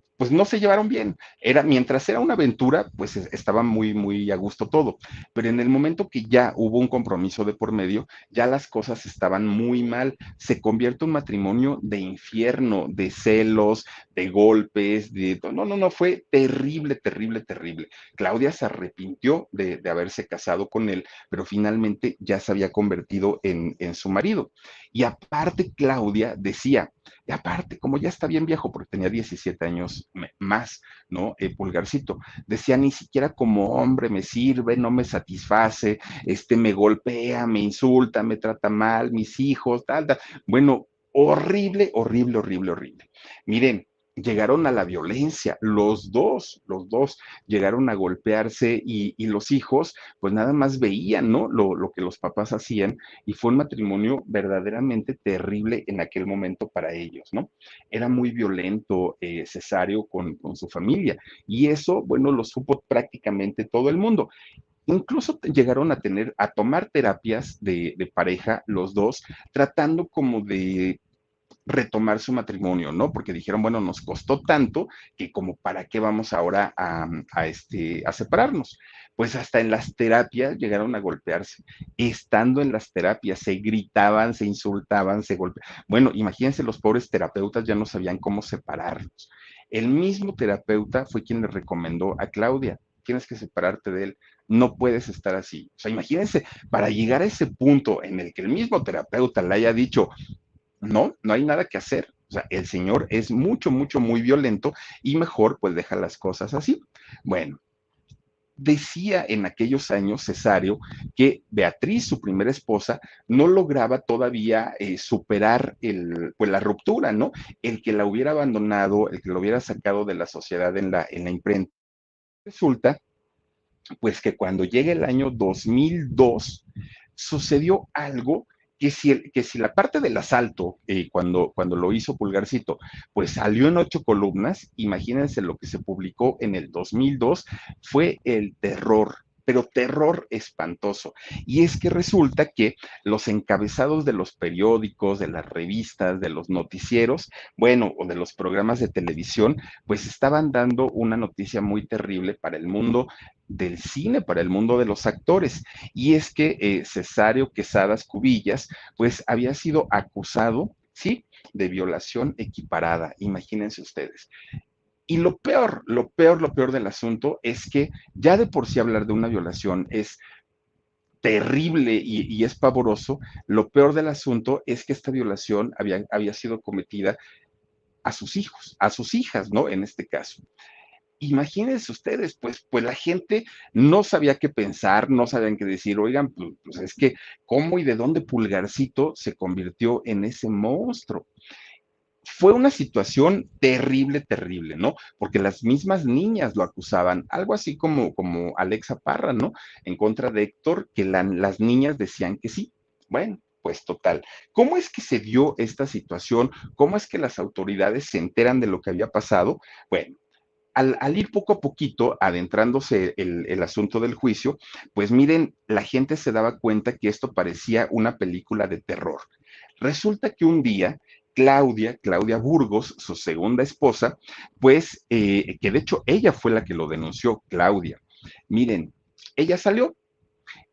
pues no se llevaron bien. Era, mientras era una aventura, pues estaba muy, muy a gusto todo. Pero en el momento que ya hubo un compromiso de por medio, ya las cosas estaban muy mal. Se convierte un matrimonio de infierno, de celos, de golpes, de... No, no, no, fue terrible, terrible, terrible. Claudia se arrepintió de, de haberse casado con él, pero finalmente ya se había convertido en, en su marido. Y aparte, Claudia decía, y aparte, como ya está bien viejo, porque tenía 17 años más, ¿no? El pulgarcito, decía, ni siquiera como hombre me sirve, no me satisface, este, me golpea, me insulta, me trata mal, mis hijos, tal, tal. Bueno, horrible, horrible, horrible, horrible. Miren, llegaron a la violencia, los dos, los dos llegaron a golpearse y, los hijos pues nada más veían, ¿no? Lo, que los papás hacían y fue un matrimonio verdaderamente terrible en aquel momento para ellos, ¿no? Era muy violento eh, Cesario con, su familia y eso, bueno, lo supo prácticamente todo el mundo. Incluso llegaron a tener, a tomar terapias de pareja los dos, tratando como de retomar su matrimonio, ¿no? Porque dijeron, bueno, nos costó tanto que como para qué vamos ahora a, este, a separarnos. Pues hasta en las terapias llegaron a golpearse. Estando en las terapias se gritaban, se insultaban, se golpeaban. Bueno, imagínense, los pobres terapeutas ya no sabían cómo separarlos. El mismo terapeuta fue quien le recomendó a Claudia, tienes que separarte de él, no puedes estar así. O sea, imagínense, para llegar a ese punto en el que el mismo terapeuta le haya dicho, no, no hay nada que hacer. O sea, el Señor es mucho, mucho, muy violento y mejor pues deja las cosas así. Bueno, decía en aquellos años Cesario que Beatriz, su primera esposa, no lograba todavía eh, superar el, pues, la ruptura, ¿no? El que la hubiera abandonado, el que lo hubiera sacado de la sociedad en la, en la imprenta. Resulta, pues que cuando llega el año 2002, sucedió algo que si, que si la parte del asalto, eh, cuando, cuando lo hizo Pulgarcito, pues salió en ocho columnas, imagínense lo que se publicó en el 2002, fue el terror pero terror espantoso. Y es que resulta que los encabezados de los periódicos, de las revistas, de los noticieros, bueno, o de los programas de televisión, pues estaban dando una noticia muy terrible para el mundo del cine, para el mundo de los actores. Y es que eh, Cesario Quesadas Cubillas, pues había sido acusado, ¿sí? de violación equiparada, imagínense ustedes. Y lo peor, lo peor, lo peor del asunto es que ya de por sí hablar de una violación es terrible y, es pavoroso. Lo peor del asunto es que esta violación había, había sido cometida a sus hijos, a sus hijas, ¿no? En este caso imagínense ustedes, pues, pues la gente no sabía qué pensar, no sabían qué decir, oigan, pues, pues, es que cómo y de dónde Pulgarcito se convirtió en ese monstruo fue una situación terrible, terrible, ¿no? Porque las mismas niñas lo acusaban, algo así como, como Alexa Parra, ¿no? En contra de Héctor, que las niñas decían que sí. Bueno, pues total. ¿Cómo es que se dio esta situación? ¿Cómo es que las autoridades se enteran de lo que había pasado? Bueno, al, ir poco a poquito adentrándose el, el, asunto del juicio, pues miren, la gente se daba cuenta que esto parecía una película de terror. Resulta que un día Claudia, Claudia Burgos, su segunda esposa, pues eh, que de hecho ella fue la que lo denunció, Claudia. Miren, ella salió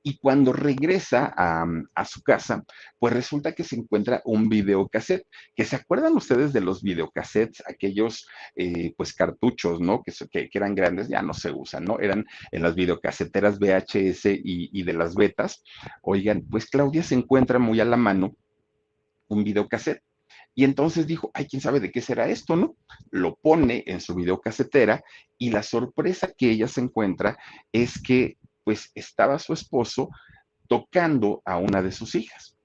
y cuando regresa a, su casa, pues resulta que se encuentra un videocassette, que se acuerdan ustedes de los videocassettes, aquellos eh, pues cartuchos, ¿no? Que, que, eran grandes, ya no se usan, ¿no? Eran en las videocaseteras VHS y, de las betas. Oigan, pues Claudia se encuentra muy a la mano un videocassette y entonces dijo, ay, quién sabe de qué será esto, ¿no? Lo pone en su videocasetera y la sorpresa que ella se encuentra es que pues estaba su esposo tocando a una de sus hijas.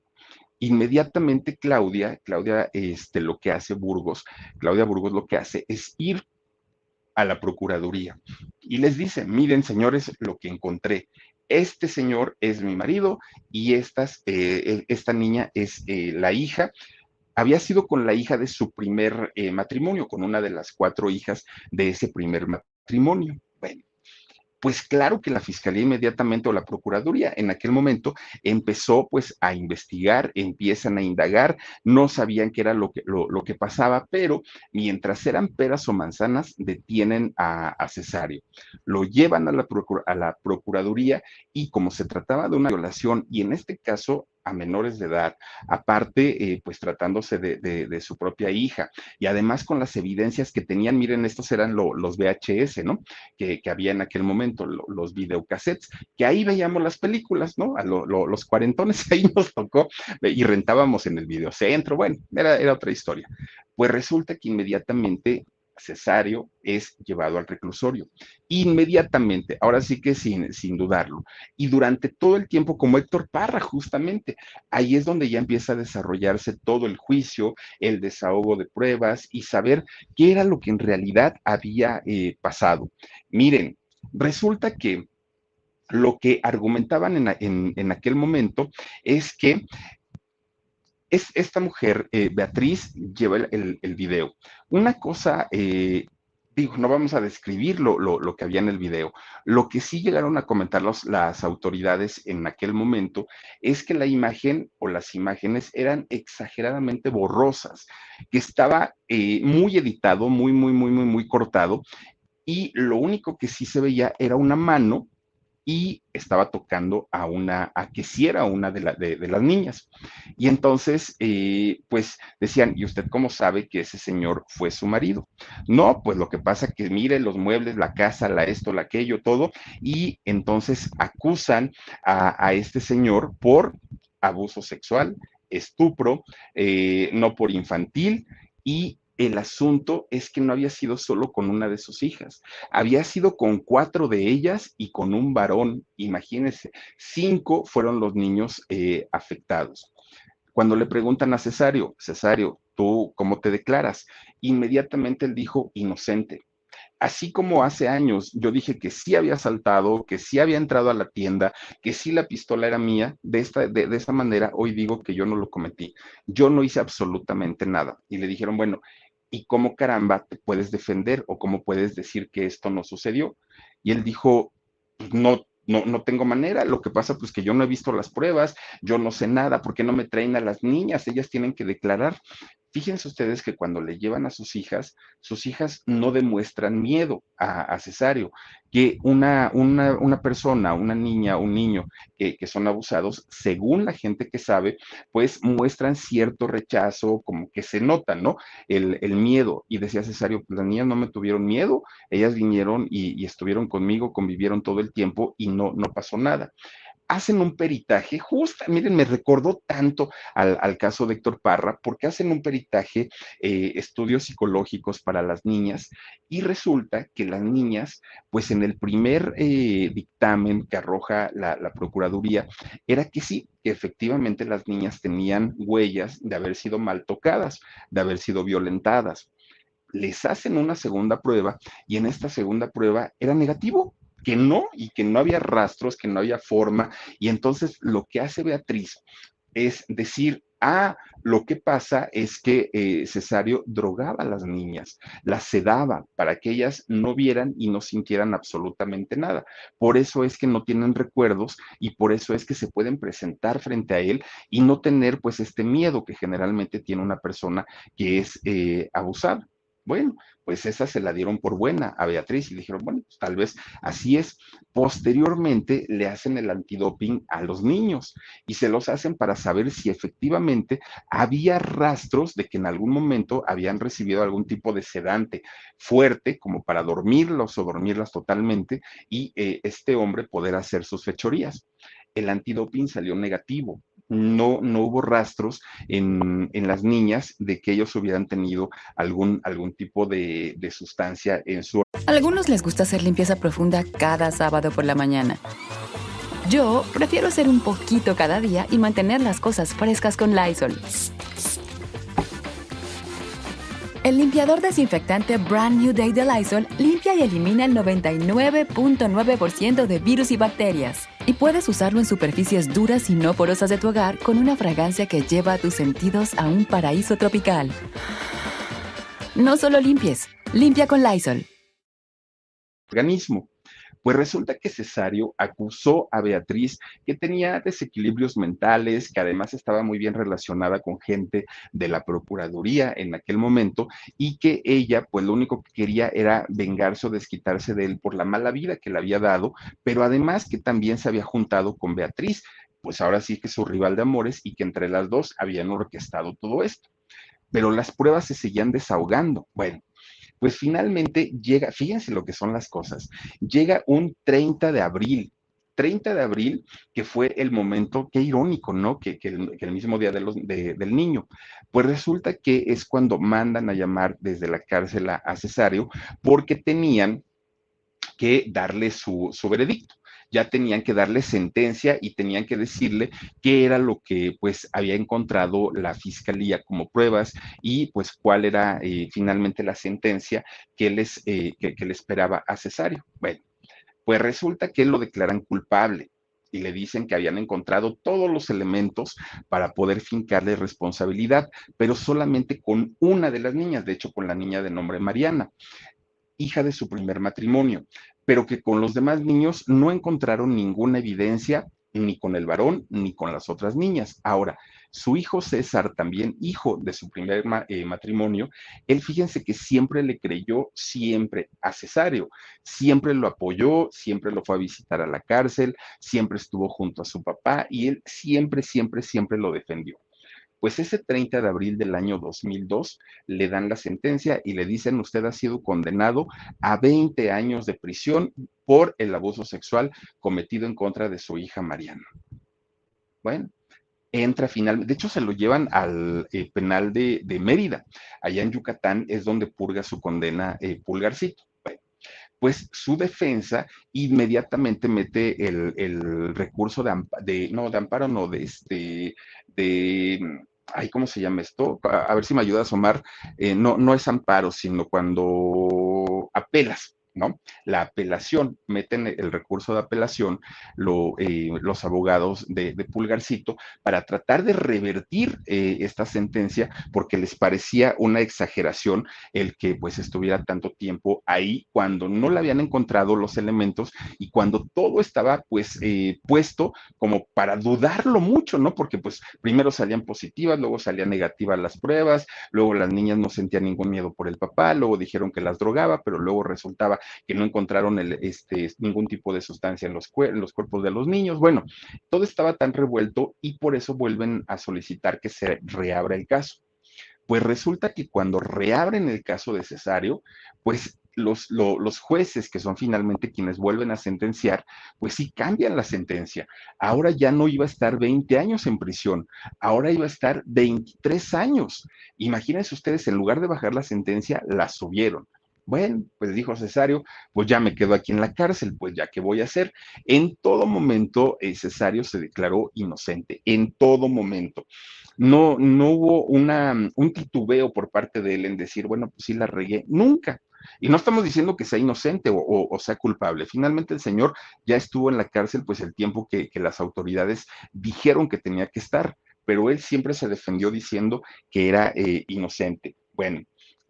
Inmediatamente Claudia, Claudia, este, lo que hace Burgos, Claudia Burgos lo que hace es ir a la Procuraduría y les dice, miren señores, lo que encontré. Este señor es mi marido y estas, eh, esta niña es eh, la hija había sido con la hija de su primer eh, matrimonio, con una de las cuatro hijas de ese primer matrimonio. Bueno, pues claro que la fiscalía inmediatamente o la procuraduría en aquel momento empezó pues a investigar, empiezan a indagar, no sabían qué era lo que, lo, que pasaba, pero mientras eran peras o manzanas, detienen a, Cesario, lo llevan a la, a la procuraduría y como se trataba de una violación y en este caso a menores de edad, aparte, eh, pues tratándose de, su propia hija, y además con las evidencias que tenían, miren, estos eran los VHS, ¿no? Que, había en aquel momento, los videocassettes, que ahí veíamos las películas, ¿no? A los cuarentones <laughs> ahí nos tocó y rentábamos en el videocentro, bueno, era, era otra historia. Pues resulta que inmediatamente Cesario es llevado al reclusorio. Inmediatamente, ahora sí que sin, sin dudarlo. Y durante todo el tiempo, como Héctor Parra, justamente, ahí es donde ya empieza a desarrollarse todo el juicio, el desahogo de pruebas y saber qué era lo que en realidad había eh, pasado. Miren, resulta que lo que argumentaban en, aquel momento es que es esta mujer, eh, Beatriz, lleva el, video. Una cosa, eh, digo, no vamos a describir lo, lo, que había en el video. Lo que sí llegaron a comentar las autoridades en aquel momento es que la imagen o las imágenes eran exageradamente borrosas, que estaba eh, muy editado, muy, muy, muy, muy, muy cortado. Y lo único que sí se veía era una mano y estaba tocando a una, a que sí era una de, las niñas. Y entonces, eh, pues decían, ¿y usted cómo sabe que ese señor fue su marido? No, pues lo que pasa que mire los muebles, la casa, la esto, la aquello, todo, y entonces acusan a, este señor por abuso sexual, estupro, eh, no por infantil, y el asunto es que no había sido solo con una de sus hijas, había sido con cuatro de ellas y con un varón. Imagínense, cinco fueron los niños eh, afectados. Cuando le preguntan a Cesario, Cesario, ¿tú cómo te declaras? Inmediatamente él dijo, inocente. Así como hace años yo dije que sí había saltado, que sí había entrado a la tienda, que sí la pistola era mía, de esta, de, de esta manera hoy digo que yo no lo cometí. Yo no hice absolutamente nada. Y le dijeron, bueno, ¿y cómo caramba te puedes defender o cómo puedes decir que esto no sucedió? Y él dijo, pues no, no, no tengo manera, lo que pasa pues que yo no he visto las pruebas, yo no sé nada, ¿por qué no me traen a las niñas? Ellas tienen que declarar. Fíjense ustedes que cuando le llevan a sus hijas, sus hijas no demuestran miedo a, Cesario, que una, una, persona, una niña, un niño que, son abusados, según la gente que sabe, pues muestran cierto rechazo, como que se nota, ¿no? El, miedo. Y decía Cesario, pues las niñas no me tuvieron miedo, ellas vinieron y, y estuvieron conmigo, convivieron todo el tiempo y no, no pasó nada hacen un peritaje, justo, miren, me recordó tanto al, caso de Héctor Parra, porque hacen un peritaje, eh, estudios psicológicos para las niñas, y resulta que las niñas, pues en el primer eh, dictamen que arroja la, la Procuraduría, era que sí, que efectivamente las niñas tenían huellas de haber sido mal tocadas, de haber sido violentadas. Les hacen una segunda prueba y en esta segunda prueba era negativo que no y que no había rastros, que no había forma. Y entonces lo que hace Beatriz es decir, ah, lo que pasa es que eh, Cesario drogaba a las niñas, las sedaba para que ellas no vieran y no sintieran absolutamente nada. Por eso es que no tienen recuerdos y por eso es que se pueden presentar frente a él y no tener pues este miedo que generalmente tiene una persona que es eh, abusada. Bueno, pues esa se la dieron por buena a Beatriz y dijeron, bueno, pues tal vez así es. Posteriormente le hacen el antidoping a los niños y se los hacen para saber si efectivamente había rastros de que en algún momento habían recibido algún tipo de sedante fuerte como para dormirlos o dormirlas totalmente y eh, este hombre poder hacer sus fechorías. El antidoping salió negativo no, no hubo rastros en, las niñas de que ellos hubieran tenido algún, algún tipo de, de sustancia en su... Algunos les gusta hacer limpieza profunda cada sábado por la mañana. Yo prefiero hacer un poquito cada día y mantener las cosas frescas con Lysol. El limpiador desinfectante Brand New Day de Lysol limpia y elimina el 99.9% de virus y bacterias. Y puedes usarlo en superficies duras y no porosas de tu hogar con una fragancia que lleva a tus sentidos a un paraíso tropical. No solo limpies, limpia con Lysol. Organismo. Pues resulta que Cesario acusó a Beatriz que tenía desequilibrios mentales, que además estaba muy bien relacionada con gente de la Procuraduría en aquel momento y que ella pues lo único que quería era vengarse o desquitarse de él por la mala vida que le había dado, pero además que también se había juntado con Beatriz, pues ahora sí que su rival de amores y que entre las dos habían orquestado todo esto. Pero las pruebas se seguían desahogando. Bueno, pues finalmente llega, fíjense lo que son las cosas, llega un 30 de abril 30 de abril, que fue el momento, qué irónico, ¿no? Que, el, mismo día del niño. Pues resulta que es cuando mandan a llamar desde la cárcel a, Cesario porque tenían que darle su, su veredicto ya tenían que darle sentencia y tenían que decirle qué era lo que pues había encontrado la fiscalía como pruebas y pues cuál era eh, finalmente la sentencia que les eh, que, le esperaba a Cesario. Bueno, pues resulta que lo declaran culpable y le dicen que habían encontrado todos los elementos para poder fincarle responsabilidad, pero solamente con una de las niñas, de hecho con la niña de nombre Mariana, hija de su primer matrimonio pero que con los demás niños no encontraron ninguna evidencia ni con el varón ni con las otras niñas. Ahora, su hijo César, también hijo de su primer eh, matrimonio, él fíjense que siempre le creyó siempre a Cesario, siempre lo apoyó, siempre lo fue a visitar a la cárcel, siempre estuvo junto a su papá y él siempre, siempre, siempre lo defendió. Pues ese 30 de abril del año 2002 le dan la sentencia y le dicen usted ha sido condenado a 20 años de prisión por el abuso sexual cometido en contra de su hija Mariana. Bueno, entra finalmente, de hecho se lo llevan al eh, penal de, Mérida, allá en Yucatán es donde purga su condena eh, Pulgarcito. pues su defensa inmediatamente mete el, recurso de, de, no, de amparo, no, de este, de ay, ¿cómo se llama esto? A, ver si me ayuda a Omar, eh, no, no es amparo, sino cuando apelas, ¿no? La apelación, meten el recurso de apelación eh, los abogados de, Pulgarcito para tratar de revertir eh, esta sentencia porque les parecía una exageración el que pues estuviera tanto tiempo ahí cuando no le habían encontrado los elementos y cuando todo estaba pues eh, puesto como para dudarlo mucho, ¿no? Porque pues primero salían positivas, luego salían negativas las pruebas, luego las niñas no sentían ningún miedo por el papá, luego dijeron que las drogaba, pero luego resultaba que no encontraron este, ningún tipo de sustancia en los, cuerpos de los niños. Bueno, todo estaba tan revuelto y por eso vuelven a solicitar que se reabra el caso. Pues resulta que cuando reabren el caso de Cesario, pues los, los, jueces, que son finalmente quienes vuelven a sentenciar, pues sí cambian la sentencia. Ahora ya no iba a estar 20 años en prisión, ahora iba a estar 23 años. Imagínense ustedes, en lugar de bajar la sentencia, la subieron. Bueno, pues dijo Cesario, pues ya me quedo aquí en la cárcel, pues ya qué voy a hacer. En todo momento, eh, Cesario se declaró inocente, en todo momento. No, no hubo una, un titubeo por parte de él en decir, bueno, pues sí la regué, nunca. Y no estamos diciendo que sea inocente o, sea culpable. Finalmente el señor ya estuvo en la cárcel pues el tiempo que, las autoridades dijeron que tenía que estar, pero él siempre se defendió diciendo que era eh, inocente. Bueno,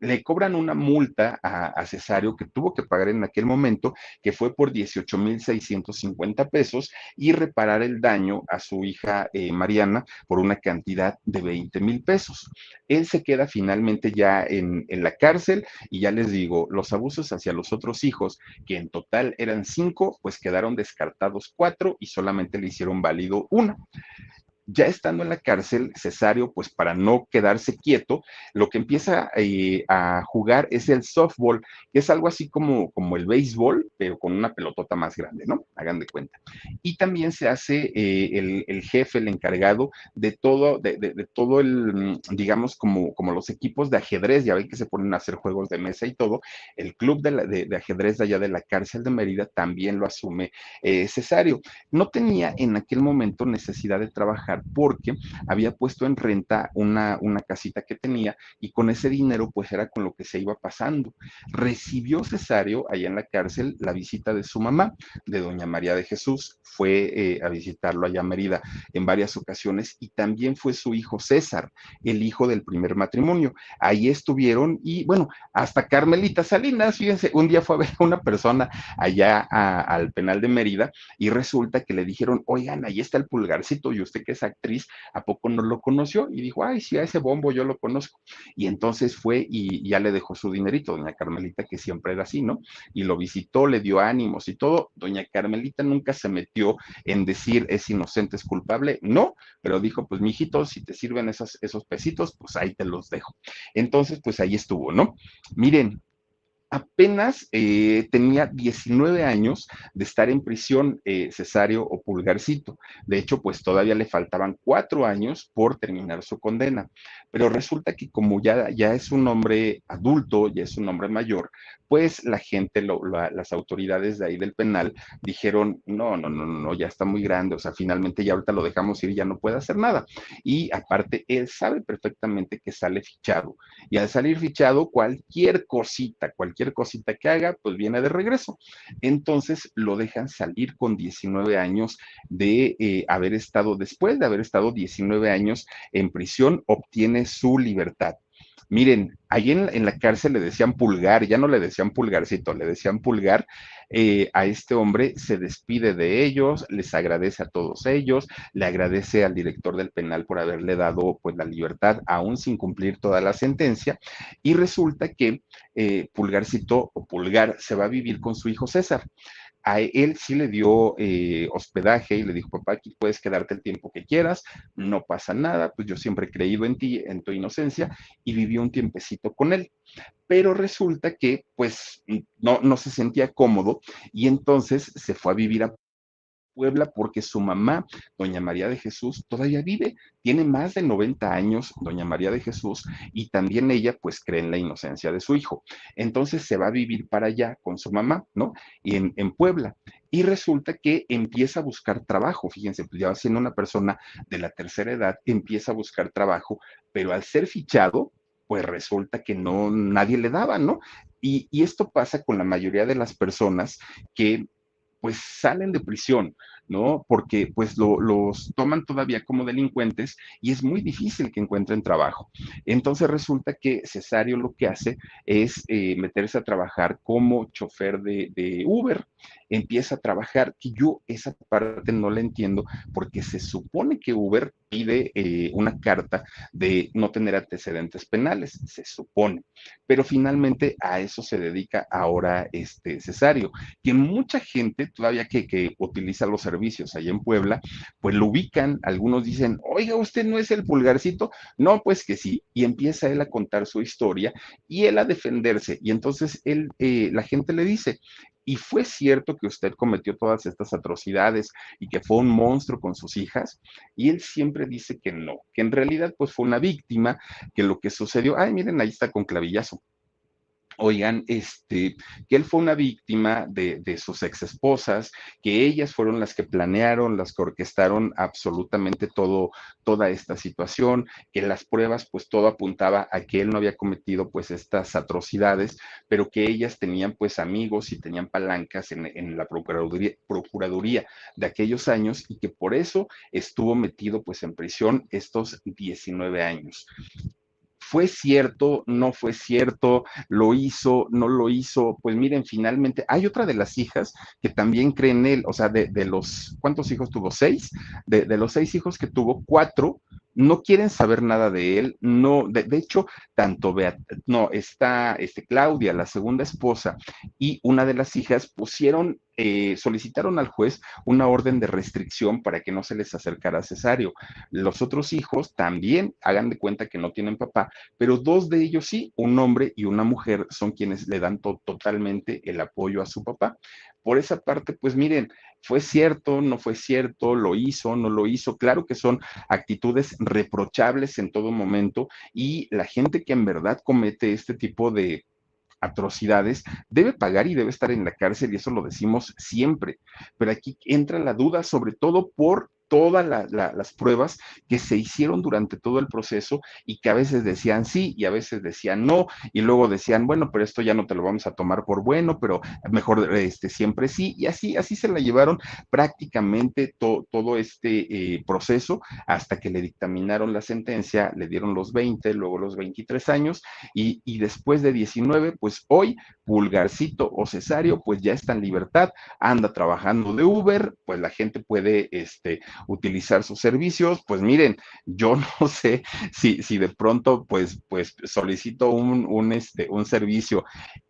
le cobran una multa a, Cesario que tuvo que pagar en aquel momento, que fue por 18.650 pesos, y reparar el daño a su hija eh, Mariana por una cantidad de 20 mil pesos. Él se queda finalmente ya en, en, la cárcel y ya les digo, los abusos hacia los otros hijos, que en total eran cinco, pues quedaron descartados cuatro y solamente le hicieron válido una ya estando en la cárcel, Cesario, pues para no quedarse quieto, lo que empieza eh, a jugar es el softball, que es algo así como, como el béisbol, pero con una pelotota más grande, ¿no? Hagan de cuenta. Y también se hace eh, el, jefe, el encargado de todo, de, todo el, mm, digamos, como, como los equipos de ajedrez, ya ven que se ponen a hacer juegos de mesa y todo, el club de, ajedrez de allá de la cárcel de Mérida también lo asume eh, Cesario. No tenía en aquel momento necesidad de trabajar porque había puesto en renta una, una casita que tenía y con ese dinero pues era con lo que se iba pasando. Recibió Cesario allá en la cárcel la visita de su mamá, de doña María de Jesús, fue eh, a visitarlo allá a Mérida en varias ocasiones y también fue su hijo César, el hijo del primer matrimonio. Ahí estuvieron y bueno, hasta Carmelita Salinas, fíjense, un día fue a ver a una persona allá al penal de Mérida y resulta que le dijeron, oigan, ahí está el pulgarcito y usted que es actriz, ¿a poco no lo conoció? Y dijo, ay, sí, a ese bombo yo lo conozco. Y entonces fue y ya le dejó su dinerito, doña Carmelita, que siempre era así, ¿no? Y lo visitó, le dio ánimos y todo. Doña Carmelita nunca se metió en decir es inocente, es culpable, no, pero dijo, pues mijito, si te sirven esos, esos pesitos, pues ahí te los dejo. Entonces, pues ahí estuvo, ¿no? Miren, apenas eh, tenía 19 años de estar en prisión eh, Cesario o Pulgarcito. De hecho, pues todavía le faltaban cuatro años por terminar su condena. Pero resulta que como ya, ya es un hombre adulto, ya es un hombre mayor, pues la gente, las autoridades de ahí del penal dijeron, no, no, no, no, ya está muy grande, o sea, finalmente ya ahorita lo dejamos ir, ya no puede hacer nada. Y aparte, él sabe perfectamente que sale fichado. Y al salir fichado, cualquier cosita, cualquier cosita que haga, pues viene de regreso. Entonces lo dejan salir con 19 años de eh, haber estado, después de haber estado 19 años en prisión, obtiene su libertad. Miren, ahí en, la cárcel le decían pulgar, ya no le decían pulgarcito, le decían pulgar. Eh, a este hombre se despide de ellos, les agradece a todos ellos, le agradece al director del penal por haberle dado pues la libertad aún sin cumplir toda la sentencia y resulta que eh, Pulgarcito o Pulgar se va a vivir con su hijo César a él sí le dio eh, hospedaje y le dijo, papá, aquí puedes quedarte el tiempo que quieras, no pasa nada, pues yo siempre he creído en ti, en tu inocencia, y vivió un tiempecito con él. Pero resulta que, pues, no, no se sentía cómodo y entonces se fue a vivir a Puebla porque su mamá, doña María de Jesús, todavía vive, tiene más de 90 años, doña María de Jesús, y también ella pues cree en la inocencia de su hijo. Entonces se va a vivir para allá con su mamá, ¿no? Y en, en Puebla. Y resulta que empieza a buscar trabajo, fíjense, pues ya siendo una persona de la tercera edad, empieza a buscar trabajo, pero al ser fichado, pues resulta que no, nadie le daba, ¿no? Y, y, esto pasa con la mayoría de las personas que pues salen de prisión, ¿no? Porque pues los toman todavía como delincuentes y es muy difícil que encuentren trabajo. Entonces resulta que Cesario lo que hace es eh, meterse a trabajar como chofer de, de Uber empieza a trabajar, que yo esa parte no la entiendo, porque se supone que Uber pide eh, una carta de no tener antecedentes penales, se supone, pero finalmente a eso se dedica ahora este Cesario, que mucha gente todavía que, que utiliza los servicios allá en Puebla, pues lo ubican, algunos dicen, oiga, usted no es el pulgarcito, no, pues que sí, y empieza él a contar su historia y él a defenderse, y entonces él, eh, la gente le dice, y fue cierto que usted cometió todas estas atrocidades y que fue un monstruo con sus hijas, y él siempre dice que no, que en realidad pues fue una víctima, que lo que sucedió, ay, miren, ahí está con clavillazo, oigan, este, que él fue una víctima de, de, sus ex esposas, que ellas fueron las que planearon, las que orquestaron absolutamente todo, toda esta situación, que las pruebas, pues todo apuntaba a que él no había cometido pues estas atrocidades, pero que ellas tenían pues amigos y tenían palancas en, en la procuraduría, procuraduría de aquellos años y que por eso estuvo metido pues en prisión estos 19 años fue cierto, no fue cierto, lo hizo, no lo hizo. Pues miren, finalmente hay otra de las hijas que también cree en él, o sea, de, los, ¿cuántos hijos tuvo? Seis. De, los seis hijos que tuvo, cuatro no quieren saber nada de él, no, de, hecho, tanto no, está este, Claudia, la segunda esposa, y una de las hijas pusieron, eh, solicitaron al juez una orden de restricción para que no se les acercara a Cesario. Los otros hijos también hagan de cuenta que no tienen papá, pero dos de ellos sí, un hombre y una mujer, son quienes le dan to totalmente el apoyo a su papá. Por esa parte, pues miren, fue cierto, no fue cierto, lo hizo, no lo hizo. Claro que son actitudes reprochables en todo momento y la gente que en verdad comete este tipo de atrocidades, debe pagar y debe estar en la cárcel y eso lo decimos siempre. Pero aquí entra la duda sobre todo por todas la, la, las pruebas que se hicieron durante todo el proceso y que a veces decían sí y a veces decían no y luego decían, bueno, pero esto ya no te lo vamos a tomar por bueno, pero mejor este, siempre sí. Y así, así se la llevaron prácticamente to, todo este eh, proceso hasta que le dictaminaron la sentencia, le dieron los 20, luego los 23 años y, y después de 19, pues hoy Pulgarcito o Cesario, pues ya está en libertad, anda trabajando de Uber, pues la gente puede este, utilizar sus servicios, pues miren, yo <laughs> no sé si, si de pronto pues, pues solicito un, un, este, un servicio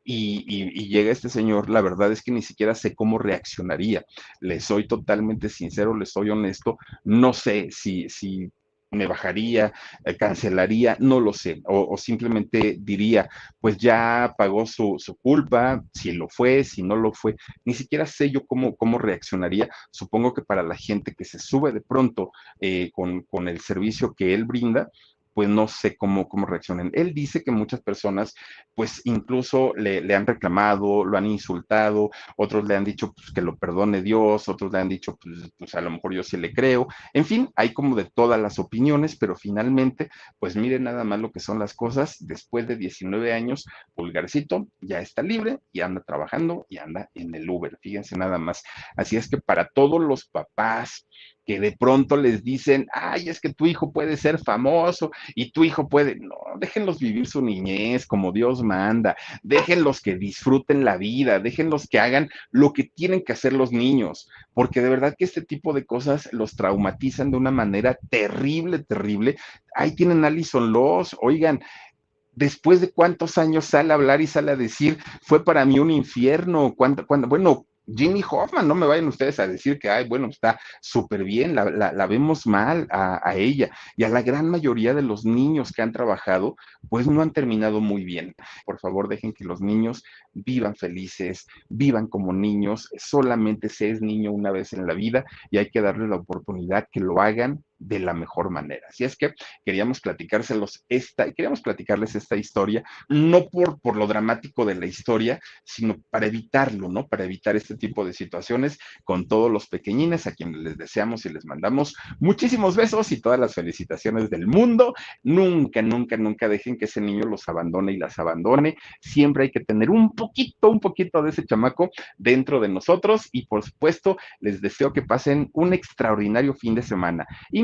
y, y, y, llega este señor, la verdad es que ni siquiera sé cómo reaccionaría. Le soy totalmente sincero, le soy honesto, no sé si, si me bajaría, eh, cancelaría, no lo sé, o, simplemente diría, pues ya pagó su, culpa, si lo fue, si no lo fue, ni siquiera sé yo cómo, cómo reaccionaría. Supongo que para la gente que se sube de pronto eh, con, con el servicio que él brinda, pues no sé cómo, cómo reaccionen. Él dice que muchas personas, pues incluso le, han reclamado, lo han insultado, otros le han dicho pues, que lo perdone Dios, otros le han dicho, pues, pues, a lo mejor yo sí le creo. En fin, hay como de todas las opiniones, pero finalmente, pues miren nada más lo que son las cosas. Después de 19 años, Pulgarcito ya está libre y anda trabajando y anda en el Uber. Fíjense nada más. Así es que para todos los papás, que de pronto les dicen, ay, es que tu hijo puede ser famoso y tu hijo puede, no, déjenlos vivir su niñez como Dios manda, déjenlos que disfruten la vida, déjenlos que hagan lo que tienen que hacer los niños, porque de verdad que este tipo de cosas los traumatizan de una manera terrible, terrible. Ahí tienen Alison Loss, oigan, después de cuántos años sale a hablar y sale a decir, fue para mí un infierno, cuánto, cuando, bueno, Jimmy Hoffman, no me vayan ustedes a decir que, ay, bueno, está súper bien, la, vemos mal a, a, ella. Y a la gran mayoría de los niños que han trabajado, pues no han terminado muy bien. Por favor, dejen que los niños vivan felices, vivan como niños. Solamente se es niño una vez en la vida y hay que darles la oportunidad que lo hagan de la mejor manera. Así es que queríamos platicárselos esta, queríamos platicarles esta historia, no por, por lo dramático de la historia, sino para evitarlo, ¿no? Para evitar este tipo de situaciones con todos los pequeñines a quienes les deseamos y les mandamos muchísimos besos y todas las felicitaciones del mundo. Nunca, nunca, nunca dejen que ese niño los abandone y las abandone. Siempre hay que tener un poquito, un poquito de ese chamaco dentro de nosotros y por supuesto les deseo que pasen un extraordinario fin de semana. Y